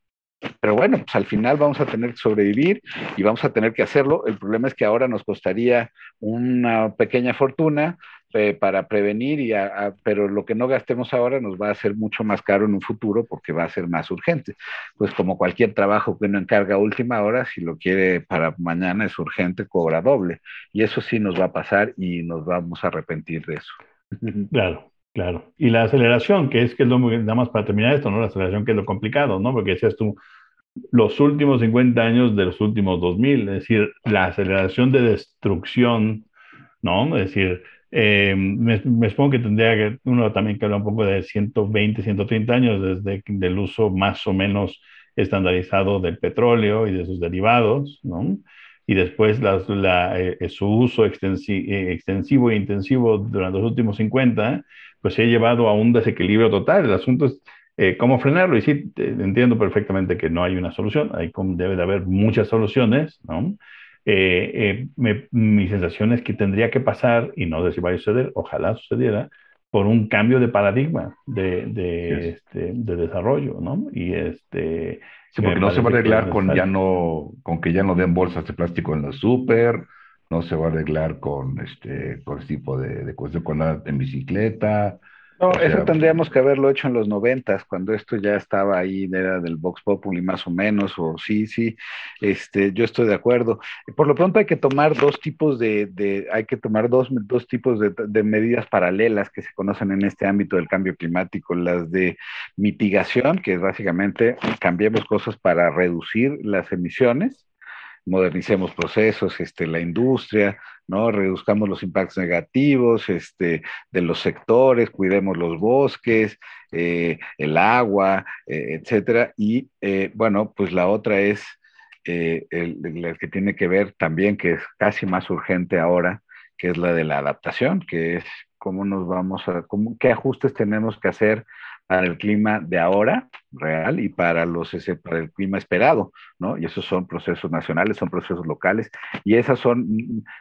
pero bueno, pues al final vamos a tener que sobrevivir y vamos a tener que hacerlo. El problema es que ahora nos costaría una pequeña fortuna eh, para prevenir, y pero lo que no gastemos ahora nos va a hacer mucho más caro en un futuro porque va a ser más urgente. Pues como cualquier trabajo que uno encarga a última hora, si lo quiere para mañana es urgente, cobra doble. Y eso sí nos va a pasar y nos vamos a arrepentir de eso. Claro. Claro. Y la aceleración, que es que es lo nada más para terminar esto, ¿no? La aceleración que es lo complicado, ¿no? Porque decías tú, los últimos 50 años de los últimos 2000, es decir, la aceleración de destrucción, ¿no? Es decir, eh, me, me, supongo que tendría que uno también que hablar un poco de 120, 130 años desde el uso más o menos estandarizado del petróleo y de sus derivados, ¿no? Y después la, eh, su uso extensi eh, extensivo e intensivo durante los últimos 50, pues se ha llevado a un desequilibrio total. El asunto es eh, cómo frenarlo. Y sí, entiendo perfectamente que no hay una solución, hay, debe de haber muchas soluciones, ¿no? Eh, eh, mi sensación es que tendría que pasar, y no sé si va a suceder, ojalá sucediera, por un cambio de paradigma de, de, este, de desarrollo, ¿no? Y este... Sí, porque no se va a arreglar con, ya no, con que ya no den bolsas de plástico en la súper, no se va a arreglar con este, con este tipo de, de cuestión con la en bicicleta, no, eso tendríamos que haberlo hecho en los noventas, cuando esto ya estaba ahí, era del Vox Populi más o menos, o sí, sí, este, yo estoy de acuerdo. Por lo pronto hay que tomar dos tipos de, de hay que tomar dos, dos tipos de, de, medidas paralelas que se conocen en este ámbito del cambio climático, las de mitigación, que es básicamente cambiemos cosas para reducir las emisiones, modernicemos procesos, este, la industria, ¿no? Reduzcamos los impactos negativos este, de los sectores, cuidemos los bosques, eh, el agua, eh, etcétera. Y eh, bueno, pues la otra es el, que tiene que ver también, que es casi más urgente ahora, que es la de la adaptación, que es cómo nos vamos a, cómo, qué ajustes tenemos que hacer para el clima de ahora real y para los para el clima esperado, ¿no? Y esos son procesos nacionales, son procesos locales y esas son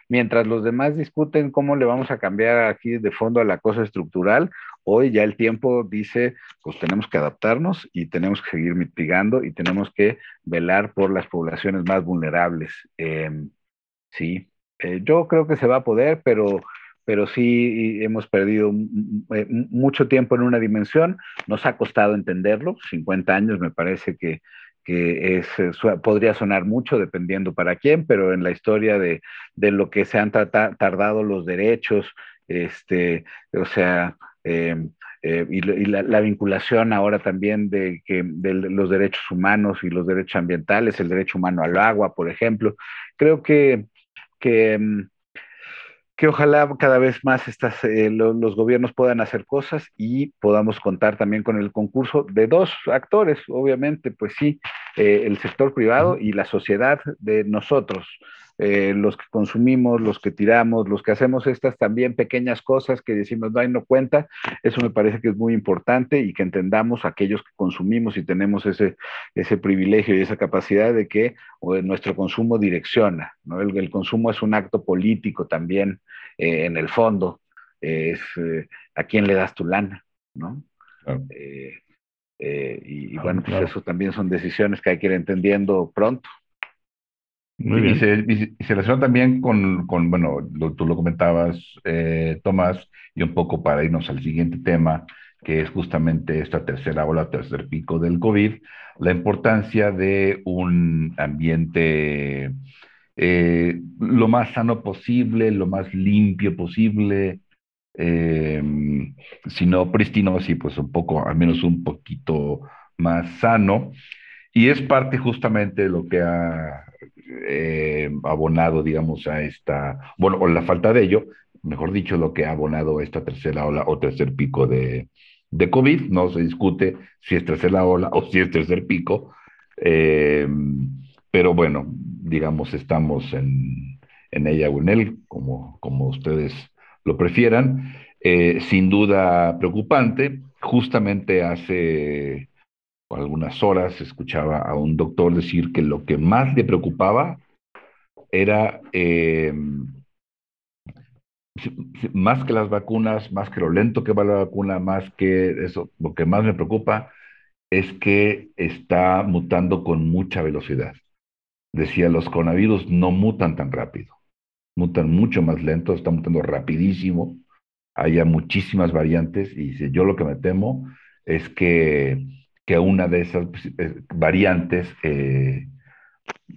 mientras los demás discuten cómo le vamos a cambiar aquí de fondo a la cosa estructural, hoy ya el tiempo dice, pues tenemos que adaptarnos y tenemos que seguir mitigando y tenemos que velar por las poblaciones más vulnerables. Eh, sí, eh, yo creo que se va a poder, pero pero sí hemos perdido eh, mucho tiempo en una dimensión, nos ha costado entenderlo, 50 años me parece que, que es, eh, podría sonar mucho dependiendo para quién, pero en la historia de, de lo que se han tardado los derechos, este, o sea, em, eh, y, la, la, vinculación ahora también de, que, de los derechos humanos y los derechos ambientales, el derecho humano al agua, por ejemplo, creo que, que em, que ojalá cada vez más estas, eh, lo, los gobiernos puedan hacer cosas y podamos contar también con el concurso de dos actores, obviamente, pues sí, eh, el sector privado y la sociedad de nosotros, eh, los que consumimos, los que tiramos, los que hacemos estas también pequeñas cosas que decimos no hay no cuenta, eso me parece que es muy importante y que entendamos aquellos que consumimos y tenemos ese, ese privilegio y esa capacidad de que nuestro consumo direcciona, ¿no? el, el, consumo es un acto político también eh, en el fondo, es eh, a quién le das tu lana, ¿no? Claro. Eh, y, bueno, pues claro. eso también son decisiones que hay que ir entendiendo pronto. Muy bien. Y, se, y se relaciona también con, con bueno, lo, tú lo comentabas, eh, Tomás, y un poco para irnos al siguiente tema, que es justamente esta tercera ola, tercer pico del COVID, la importancia de un ambiente eh, lo más sano posible, lo más limpio posible, eh, si no pristino, sí, pues un poco, al menos un poquito más sano. Y es parte justamente de lo que ha eh, abonado, digamos, a esta, bueno, o la falta de ello, mejor dicho, lo que ha abonado a esta tercera ola o tercer pico de, de COVID. No se discute si es tercera ola o si es tercer pico, eh, pero bueno, digamos, estamos en, en, ella o en él, como, como ustedes lo prefieran. Eh, sin duda preocupante. Justamente hace algunas horas escuchaba a un doctor decir que lo que más le preocupaba era eh, más que las vacunas, más que lo lento que va la vacuna, más que eso, lo que más me preocupa es que está mutando con mucha velocidad. Decía, los coronavirus no mutan tan rápido, mutan mucho más lento, están mutando rapidísimo, haya muchísimas variantes y yo lo que me temo es que, que una de esas eh, variantes eh,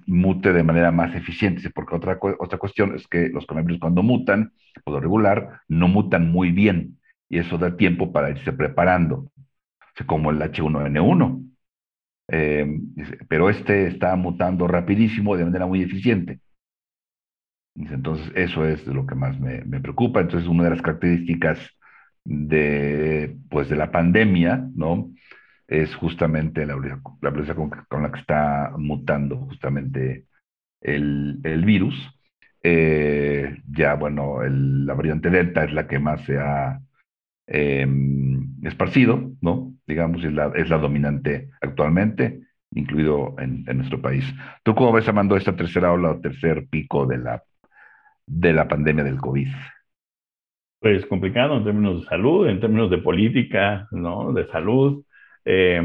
mute de manera más eficiente, porque otra, otra cuestión es que los coronavirus cuando mutan, por lo regular, no mutan muy bien y eso da tiempo para irse preparando, como el H1N1. Eh, pero este está mutando rapidísimo de manera muy eficiente. Entonces, eso es lo que más me, preocupa. Entonces, una de las características de, pues, de la pandemia, ¿no? Es justamente la, la velocidad con, la que está mutando justamente el, el virus. Eh, ya, bueno, la variante Delta es la que más se ha eh, esparcido, ¿no? Digamos, es la, es la dominante actualmente, incluido en, en, nuestro país. ¿Tú cómo ves, Amando, esta tercera ola o tercer pico de la, de la pandemia del COVID? Pues complicado en términos de salud, en términos de política, ¿no? De salud. Eh,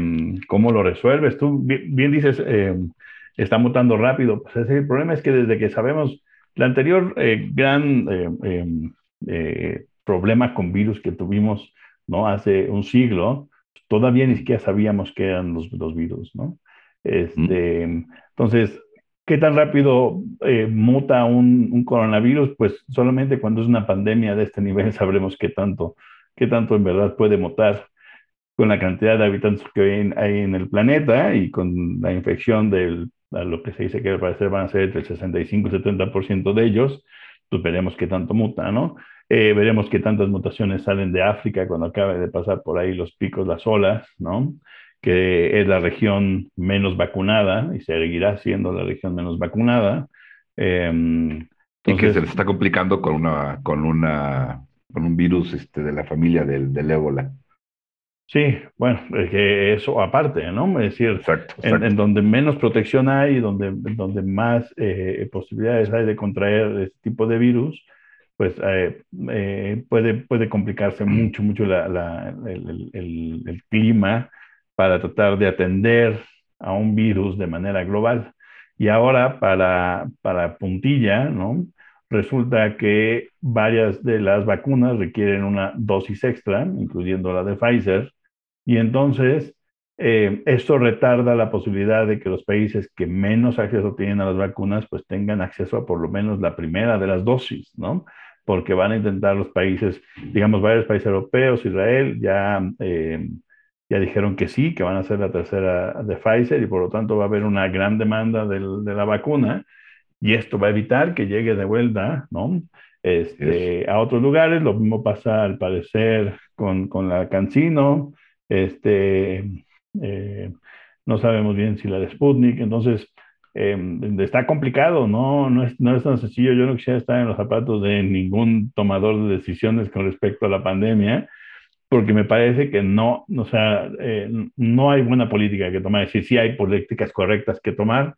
¿Cómo lo resuelves? Tú bien, bien dices, eh, está mutando rápido. Pues el problema es que desde que sabemos la anterior eh, gran problema con virus que tuvimos ¿no? hace un siglo, todavía ni siquiera sabíamos qué eran los, los virus, ¿no? Este, mm. Entonces, ¿qué tan rápido eh, muta un, un, coronavirus? Pues solamente cuando es una pandemia de este nivel sabremos qué tanto, qué tanto en verdad puede mutar con la cantidad de habitantes que hay hay en el planeta y con la infección del, a lo que se dice que al parecer van a ser entre el 65 y 70% de ellos, pues veremos qué tanto muta, ¿no? Eh, veremos qué tantas mutaciones salen de África cuando acabe de pasar por ahí los picos, las olas, ¿no? Que es la región menos vacunada y seguirá siendo la región menos vacunada. Eh, entonces, y que se les está complicando con una, con una, con un virus este, de la familia del, del ébola. Sí, bueno, es que eso aparte, ¿no? Es decir, exacto, exacto. En, en, donde menos protección hay, donde, donde más eh, posibilidades hay de contraer este tipo de virus, pues eh, eh, puede, puede complicarse mucho, mucho la, el, clima para tratar de atender a un virus de manera global. Y ahora para, para puntilla, ¿no? Resulta que varias de las vacunas requieren una dosis extra, incluyendo la de Pfizer, y entonces eh, esto retarda la posibilidad de que los países que menos acceso tienen a las vacunas, pues tengan acceso a por lo menos la primera de las dosis, ¿no? Porque van a intentar los países, digamos, varios países europeos, Israel, ya, eh, ya dijeron que sí, que van a hacer la tercera de Pfizer y por lo tanto va a haber una gran demanda del, de la vacuna. Y esto va a evitar que llegue de vuelta, ¿no? Este, a otros lugares, lo mismo pasa al parecer con, con la Cancino, este, eh, no sabemos bien si la de Sputnik, entonces eh, está complicado, ¿no? No es, no es tan sencillo. Yo no quisiera estar en los zapatos de ningún tomador de decisiones con respecto a la pandemia, porque me parece que no, o sea, eh, no hay buena política que tomar. Decir, sí hay políticas correctas que tomar,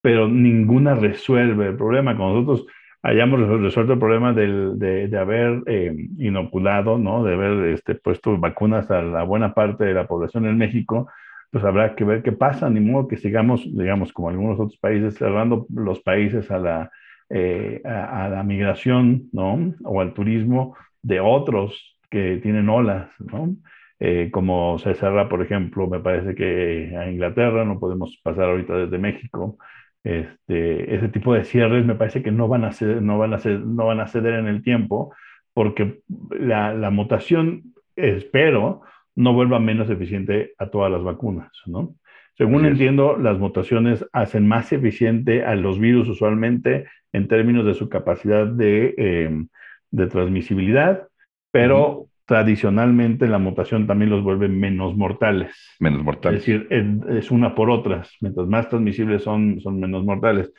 pero ninguna resuelve el problema. Cuando nosotros hayamos resuelto el problema del, de, de, haber eh, inoculado, ¿no? De haber este, puesto vacunas a la buena parte de la población en México, pues habrá que ver qué pasa, ni modo que sigamos, digamos, como algunos otros países, cerrando los países a la, eh, a, a, la migración, ¿no? O al turismo de otros que tienen olas, ¿no? Eh, como se cerra, por ejemplo, me parece que a Inglaterra no podemos pasar ahorita desde México. Este, ese tipo de cierres me parece que no van a ceder, no van a ceder, no van a ceder en el tiempo, porque la, la mutación, espero, no vuelva menos eficiente a todas las vacunas, ¿no? Según entiendo, las mutaciones hacen más eficiente a los virus usualmente en términos de su capacidad de, eh, de transmisibilidad, pero uh -huh. tradicionalmente la mutación también los vuelve menos mortales. Menos mortales. Es decir, es, es una por otras. Mientras más transmisibles son, son menos mortales.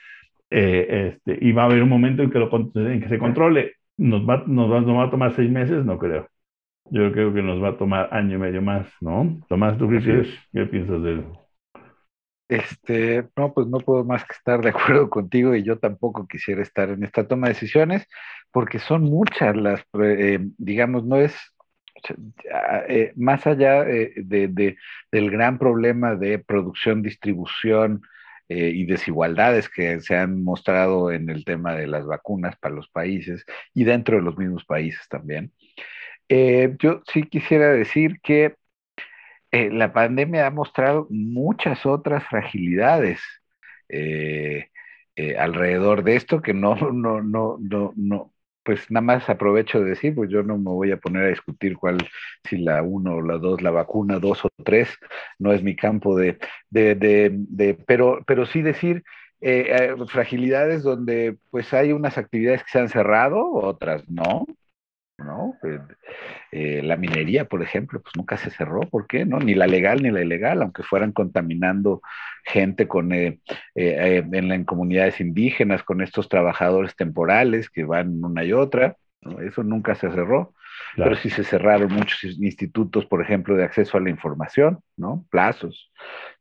Eh, este, y va a haber un momento en que, lo, en que se controle. ¿Nos va, nos, va, ¿Nos va a tomar seis meses? No creo. Yo creo que nos va a tomar año y medio más, ¿no? Tomás, ¿tú qué, quieres, qué piensas de él? Este, no, pues no puedo más que estar de acuerdo contigo y yo tampoco quisiera estar en esta toma de decisiones porque son muchas las, eh, digamos, no es eh, más allá eh, de, del gran problema de producción, distribución eh, y desigualdades que se han mostrado en el tema de las vacunas para los países y dentro de los mismos países también, yo sí quisiera decir que la pandemia ha mostrado muchas otras fragilidades. alrededor de esto que no, no, no, no, no, pues nada más aprovecho de decir, pues yo no me voy a poner a discutir cuál, si la uno o la dos, la vacuna dos o tres, no es mi campo de, de, de, pero, pero sí decir eh, eh, fragilidades donde pues hay unas actividades que se han cerrado, otras no, ¿no? Eh, eh, la minería, por ejemplo, pues nunca se cerró, ¿por qué? ¿No? Ni la legal ni la ilegal, aunque fueran contaminando gente con, eh, en, en, comunidades indígenas, con estos trabajadores temporales que van una y otra, eso nunca se cerró. Pero sí se cerraron muchos institutos, por ejemplo, de acceso a la información, ¿no? Plazos.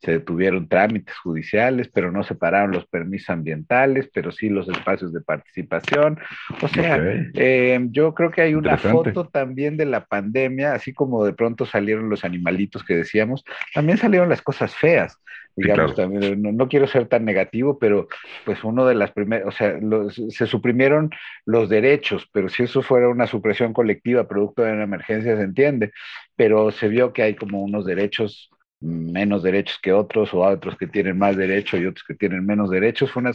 Se detuvieron trámites judiciales, pero no se pararon los permisos ambientales, pero sí los espacios de participación. O sea, eh, yo creo que hay una foto también de la pandemia, así como de pronto salieron los animalitos que decíamos, también salieron las cosas feas digamos, también, no, quiero ser tan negativo, pero pues uno de las primeras, o sea, se suprimieron los derechos, pero si eso fuera una supresión colectiva producto de una emergencia, se entiende, pero se vio que hay como unos derechos menos derechos que otros o otros que tienen más derechos y otros que tienen menos derechos. Fue una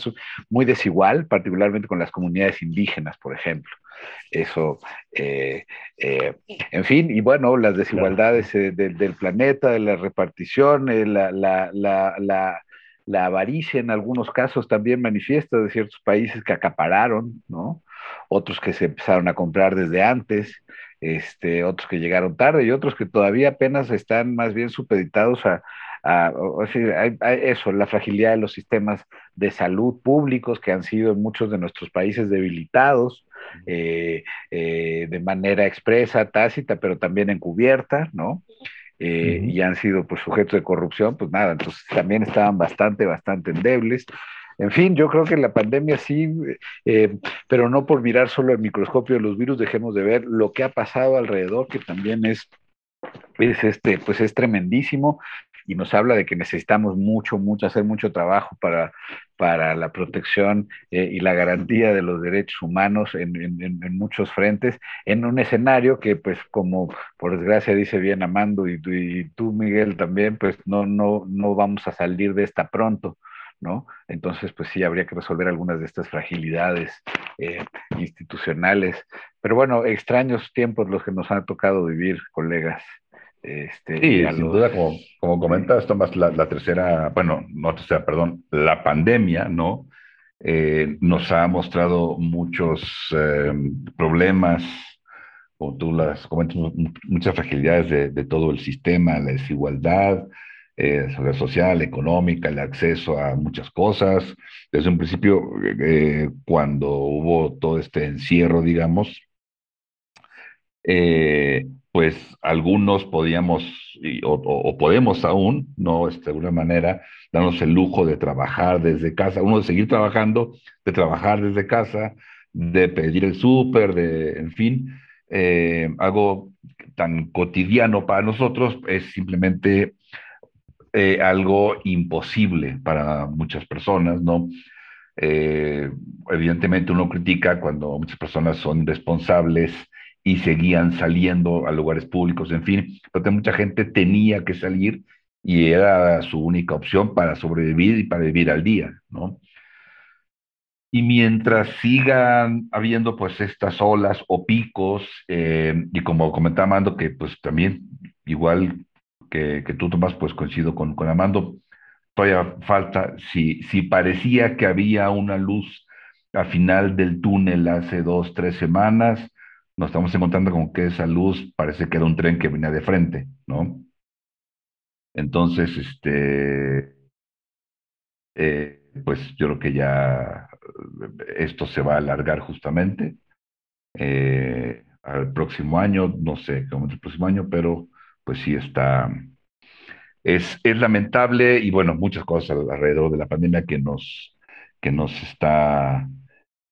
muy desigual, particularmente con las comunidades indígenas, por ejemplo. Eso, eh, eh, en fin, y bueno, las desigualdades eh, del planeta, de la repartición, la, la, la, la, avaricia en algunos casos también manifiesta de ciertos países que acapararon, ¿no? Otros que se empezaron a comprar desde antes, este, otros que llegaron tarde y otros que todavía apenas están más bien supeditados a, eso, la fragilidad de los sistemas de salud públicos que han sido en muchos de nuestros países debilitados eh, eh, de manera expresa, tácita, pero también encubierta, ¿no? Eh, y han sido pues sujetos de corrupción, pues nada, entonces también estaban bastante, bastante endebles. En fin, yo creo que la pandemia sí, pero no por mirar solo el microscopio de los virus, dejemos de ver lo que ha pasado alrededor, que también es, es este, pues es tremendísimo y nos habla de que necesitamos mucho, mucho, hacer mucho trabajo para, para la protección eh, y la garantía de los derechos humanos en, en, muchos frentes, en un escenario que, pues, como por desgracia dice bien Amando y, y tú, Miguel, también, pues no, no, no vamos a salir de esta pronto. ¿No? Entonces, pues sí, habría que resolver algunas de estas fragilidades eh, institucionales. Pero bueno, extraños tiempos los que nos han tocado vivir, colegas. Este, sí, sin duda, como, como comentas, Tomás, la, la, tercera, bueno, no tercera, perdón, la pandemia, ¿no? Eh, nos ha mostrado muchos eh, problemas, como tú las comentas, muchas fragilidades de, de todo el sistema, la desigualdad eh, social, económica, el acceso a muchas cosas. Desde un principio, eh, cuando hubo todo este encierro, digamos, eh, pues algunos podíamos o, podemos aún, ¿no? Este, de alguna manera, darnos el lujo de trabajar desde casa, uno de seguir trabajando, de trabajar desde casa, de pedir el súper, de, en fin, eh, algo tan cotidiano para nosotros es simplemente eh, algo imposible para muchas personas, ¿no? Eh, evidentemente uno critica cuando muchas personas son responsables y seguían saliendo a lugares públicos, en fin, porque mucha gente tenía que salir y era su única opción para sobrevivir y para vivir al día, ¿no? Y mientras sigan habiendo pues estas olas o picos, eh, y como comentaba Amando, que pues también igual que, que tú Tomás, pues coincido con, con Amando, todavía falta, si, si parecía que había una luz al final del túnel hace dos, tres semanas, nos estamos encontrando con que esa luz parece que era un tren que venía de frente, ¿no? Entonces, este, eh, pues yo creo que ya esto se va a alargar justamente eh, al próximo año, no sé cómo es el próximo año, pero pues sí está, es, es lamentable y bueno, muchas cosas alrededor de la pandemia que nos, que nos está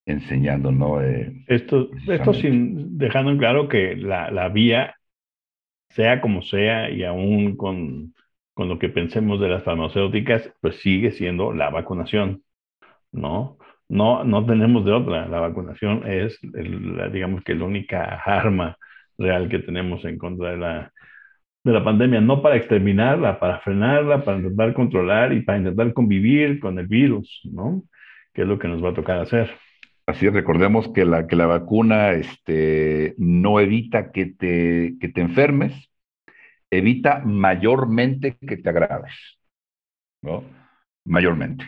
enseñando, ¿no? Eh, esto, esto sin dejando en claro que la, la vía sea como sea y aún con, con lo que pensemos de las farmacéuticas, pues sigue siendo la vacunación, ¿no? No, no tenemos de otra. La vacunación es, digamos que la única arma real que tenemos en contra de la, de la pandemia, no para exterminarla, para frenarla, para intentar controlar y para intentar convivir con el virus, ¿no? Que es lo que nos va a tocar hacer. Así es, recordemos que la, que la vacuna este, no evita que te, que te enfermes, evita mayormente que te agraves, ¿no? Mayormente.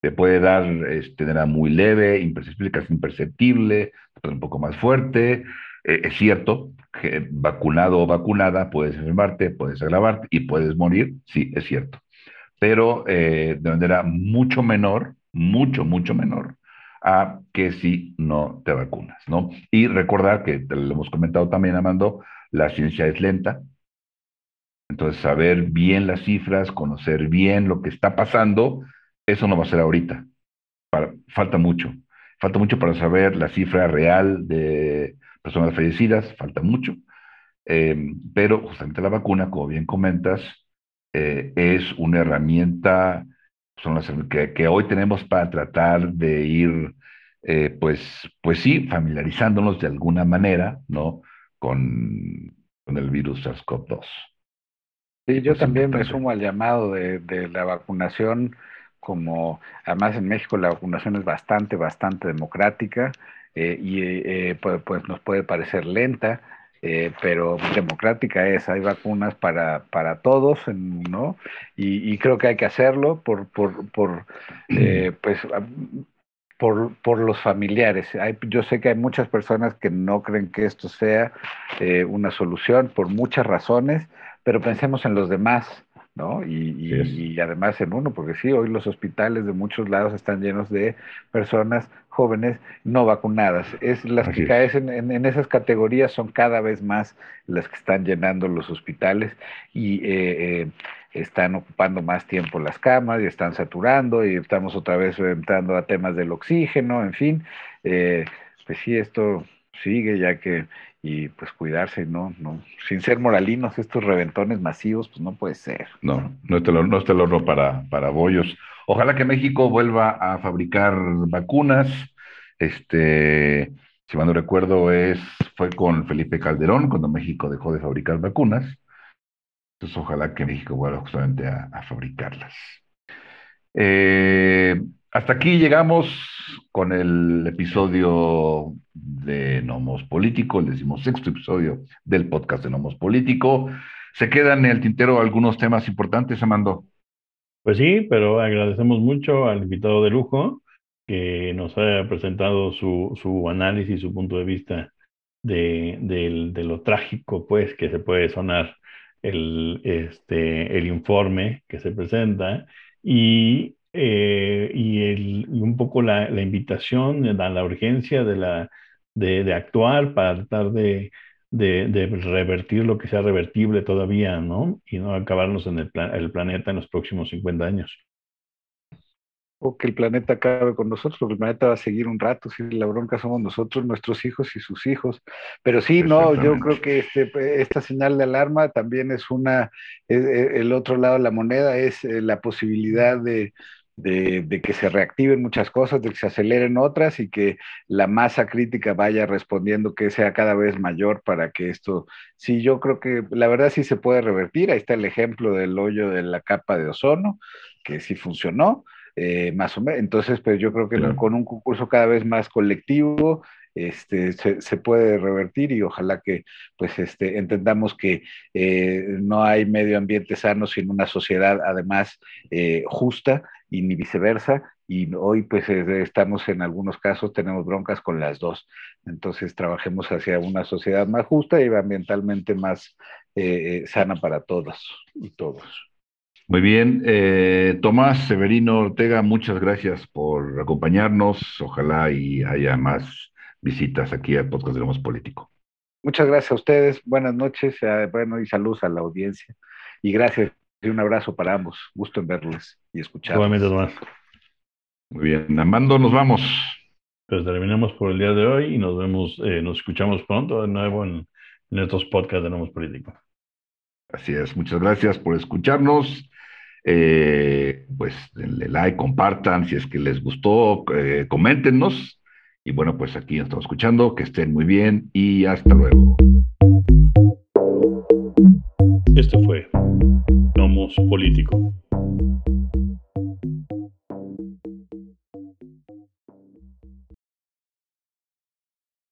Te puede dar este, muy leve, imperceptible, casi imperceptible, un poco más fuerte. Eh, es cierto que vacunado o vacunada puedes enfermarte, puedes agravarte y puedes morir, sí, es cierto. Pero eh, de manera mucho menor, mucho, mucho menor a que si no te vacunas, ¿no? Y recordar que te lo hemos comentado también, Amando, la ciencia es lenta. Entonces, saber bien las cifras, conocer bien lo que está pasando, eso no va a ser ahorita. falta mucho. Falta mucho para saber la cifra real de personas fallecidas, falta mucho. Eh, pero justamente la vacuna, como bien comentas, eh, es una herramienta son las que, que, hoy tenemos para tratar de ir, eh, pues, pues sí, familiarizándonos de alguna manera, ¿no? Con, con el virus SARS-CoV-2. Sí, yo también me sumo al llamado de, de, la vacunación, como además en México la vacunación es bastante, bastante democrática eh, y eh, pues, pues, nos puede parecer lenta, eh, pero democrática es, hay vacunas para, para todos, ¿no? Y, creo que hay que hacerlo por, por, por eh, pues, por, por, los familiares. Hay, yo sé que hay muchas personas que no creen que esto sea eh, una solución por muchas razones, pero pensemos en los demás. ¿No? Y, y, además en uno, porque sí, hoy los hospitales de muchos lados están llenos de personas jóvenes no vacunadas. Es las que caen en, esas categorías son cada vez más las que están llenando los hospitales y eh, eh, están ocupando más tiempo las camas y están saturando y estamos otra vez entrando a temas del oxígeno, en fin. Eh, pues sí, esto sigue ya que y pues cuidarse, ¿no? no Sin ser moralinos, estos reventones masivos, pues no puede ser. No, no es el, no el horno para, para bollos. Ojalá que México vuelva a fabricar vacunas. Este, si mal no recuerdo, es, fue con Felipe Calderón cuando México dejó de fabricar vacunas. Entonces, ojalá que México vuelva justamente a, a fabricarlas. Eh, hasta aquí llegamos con el episodio de Nomos Político, el decimosexto episodio del podcast de Nomos Político. ¿Se quedan en el tintero algunos temas importantes, Amando? Pues sí, pero agradecemos mucho al invitado de lujo que nos haya presentado su, su análisis, su punto de vista de, de, lo trágico, pues, que se puede sonar el, este, el informe que se presenta y eh, y, el, y, un poco la, la, invitación a la urgencia de, la, de, de actuar para tratar de, de, de, revertir lo que sea revertible todavía, ¿no? Y no acabarnos en el, el planeta en los próximos 50 años. O que el planeta acabe con nosotros, porque el planeta va a seguir un rato, si la bronca somos nosotros, nuestros hijos y sus hijos. Pero sí, no, yo creo que este, esta señal de alarma también es una, el otro lado de la moneda es eh, la posibilidad de, de, que se reactiven muchas cosas, de que se aceleren otras y que la masa crítica vaya respondiendo que sea cada vez mayor para que esto, sí, yo creo que la verdad sí se puede revertir. Ahí está el ejemplo del hoyo de la capa de ozono, que sí funcionó. Eh, más o menos, entonces, pues yo creo que con un concurso cada vez más colectivo, este, se, puede revertir y ojalá que pues este, entendamos que eh, no hay medio ambiente sano sin una sociedad además eh, justa y ni viceversa. Y hoy pues estamos en algunos casos, tenemos broncas con las dos. Entonces trabajemos hacia una sociedad más justa y ambientalmente más eh, sana para todas y todos. Muy bien, Tomás Severino Ortega, muchas gracias por acompañarnos. Ojalá y haya más visitas aquí al podcast de Lomos Político. Muchas gracias a ustedes, buenas noches, eh, bueno, y saludos a la audiencia. Y gracias y un abrazo para ambos. Gusto en verles y escucharlos. Igualmente, Muy bien, Amando, nos vamos. Pues terminamos por el día de hoy y nos vemos, eh, nos escuchamos pronto de nuevo en, en estos podcasts de Nomos Político. Así es, muchas gracias por escucharnos. Eh, pues denle like, compartan si es que les gustó, eh, coméntenos. Y bueno, pues aquí nos estamos escuchando, que estén muy bien y hasta luego. Este fue Político.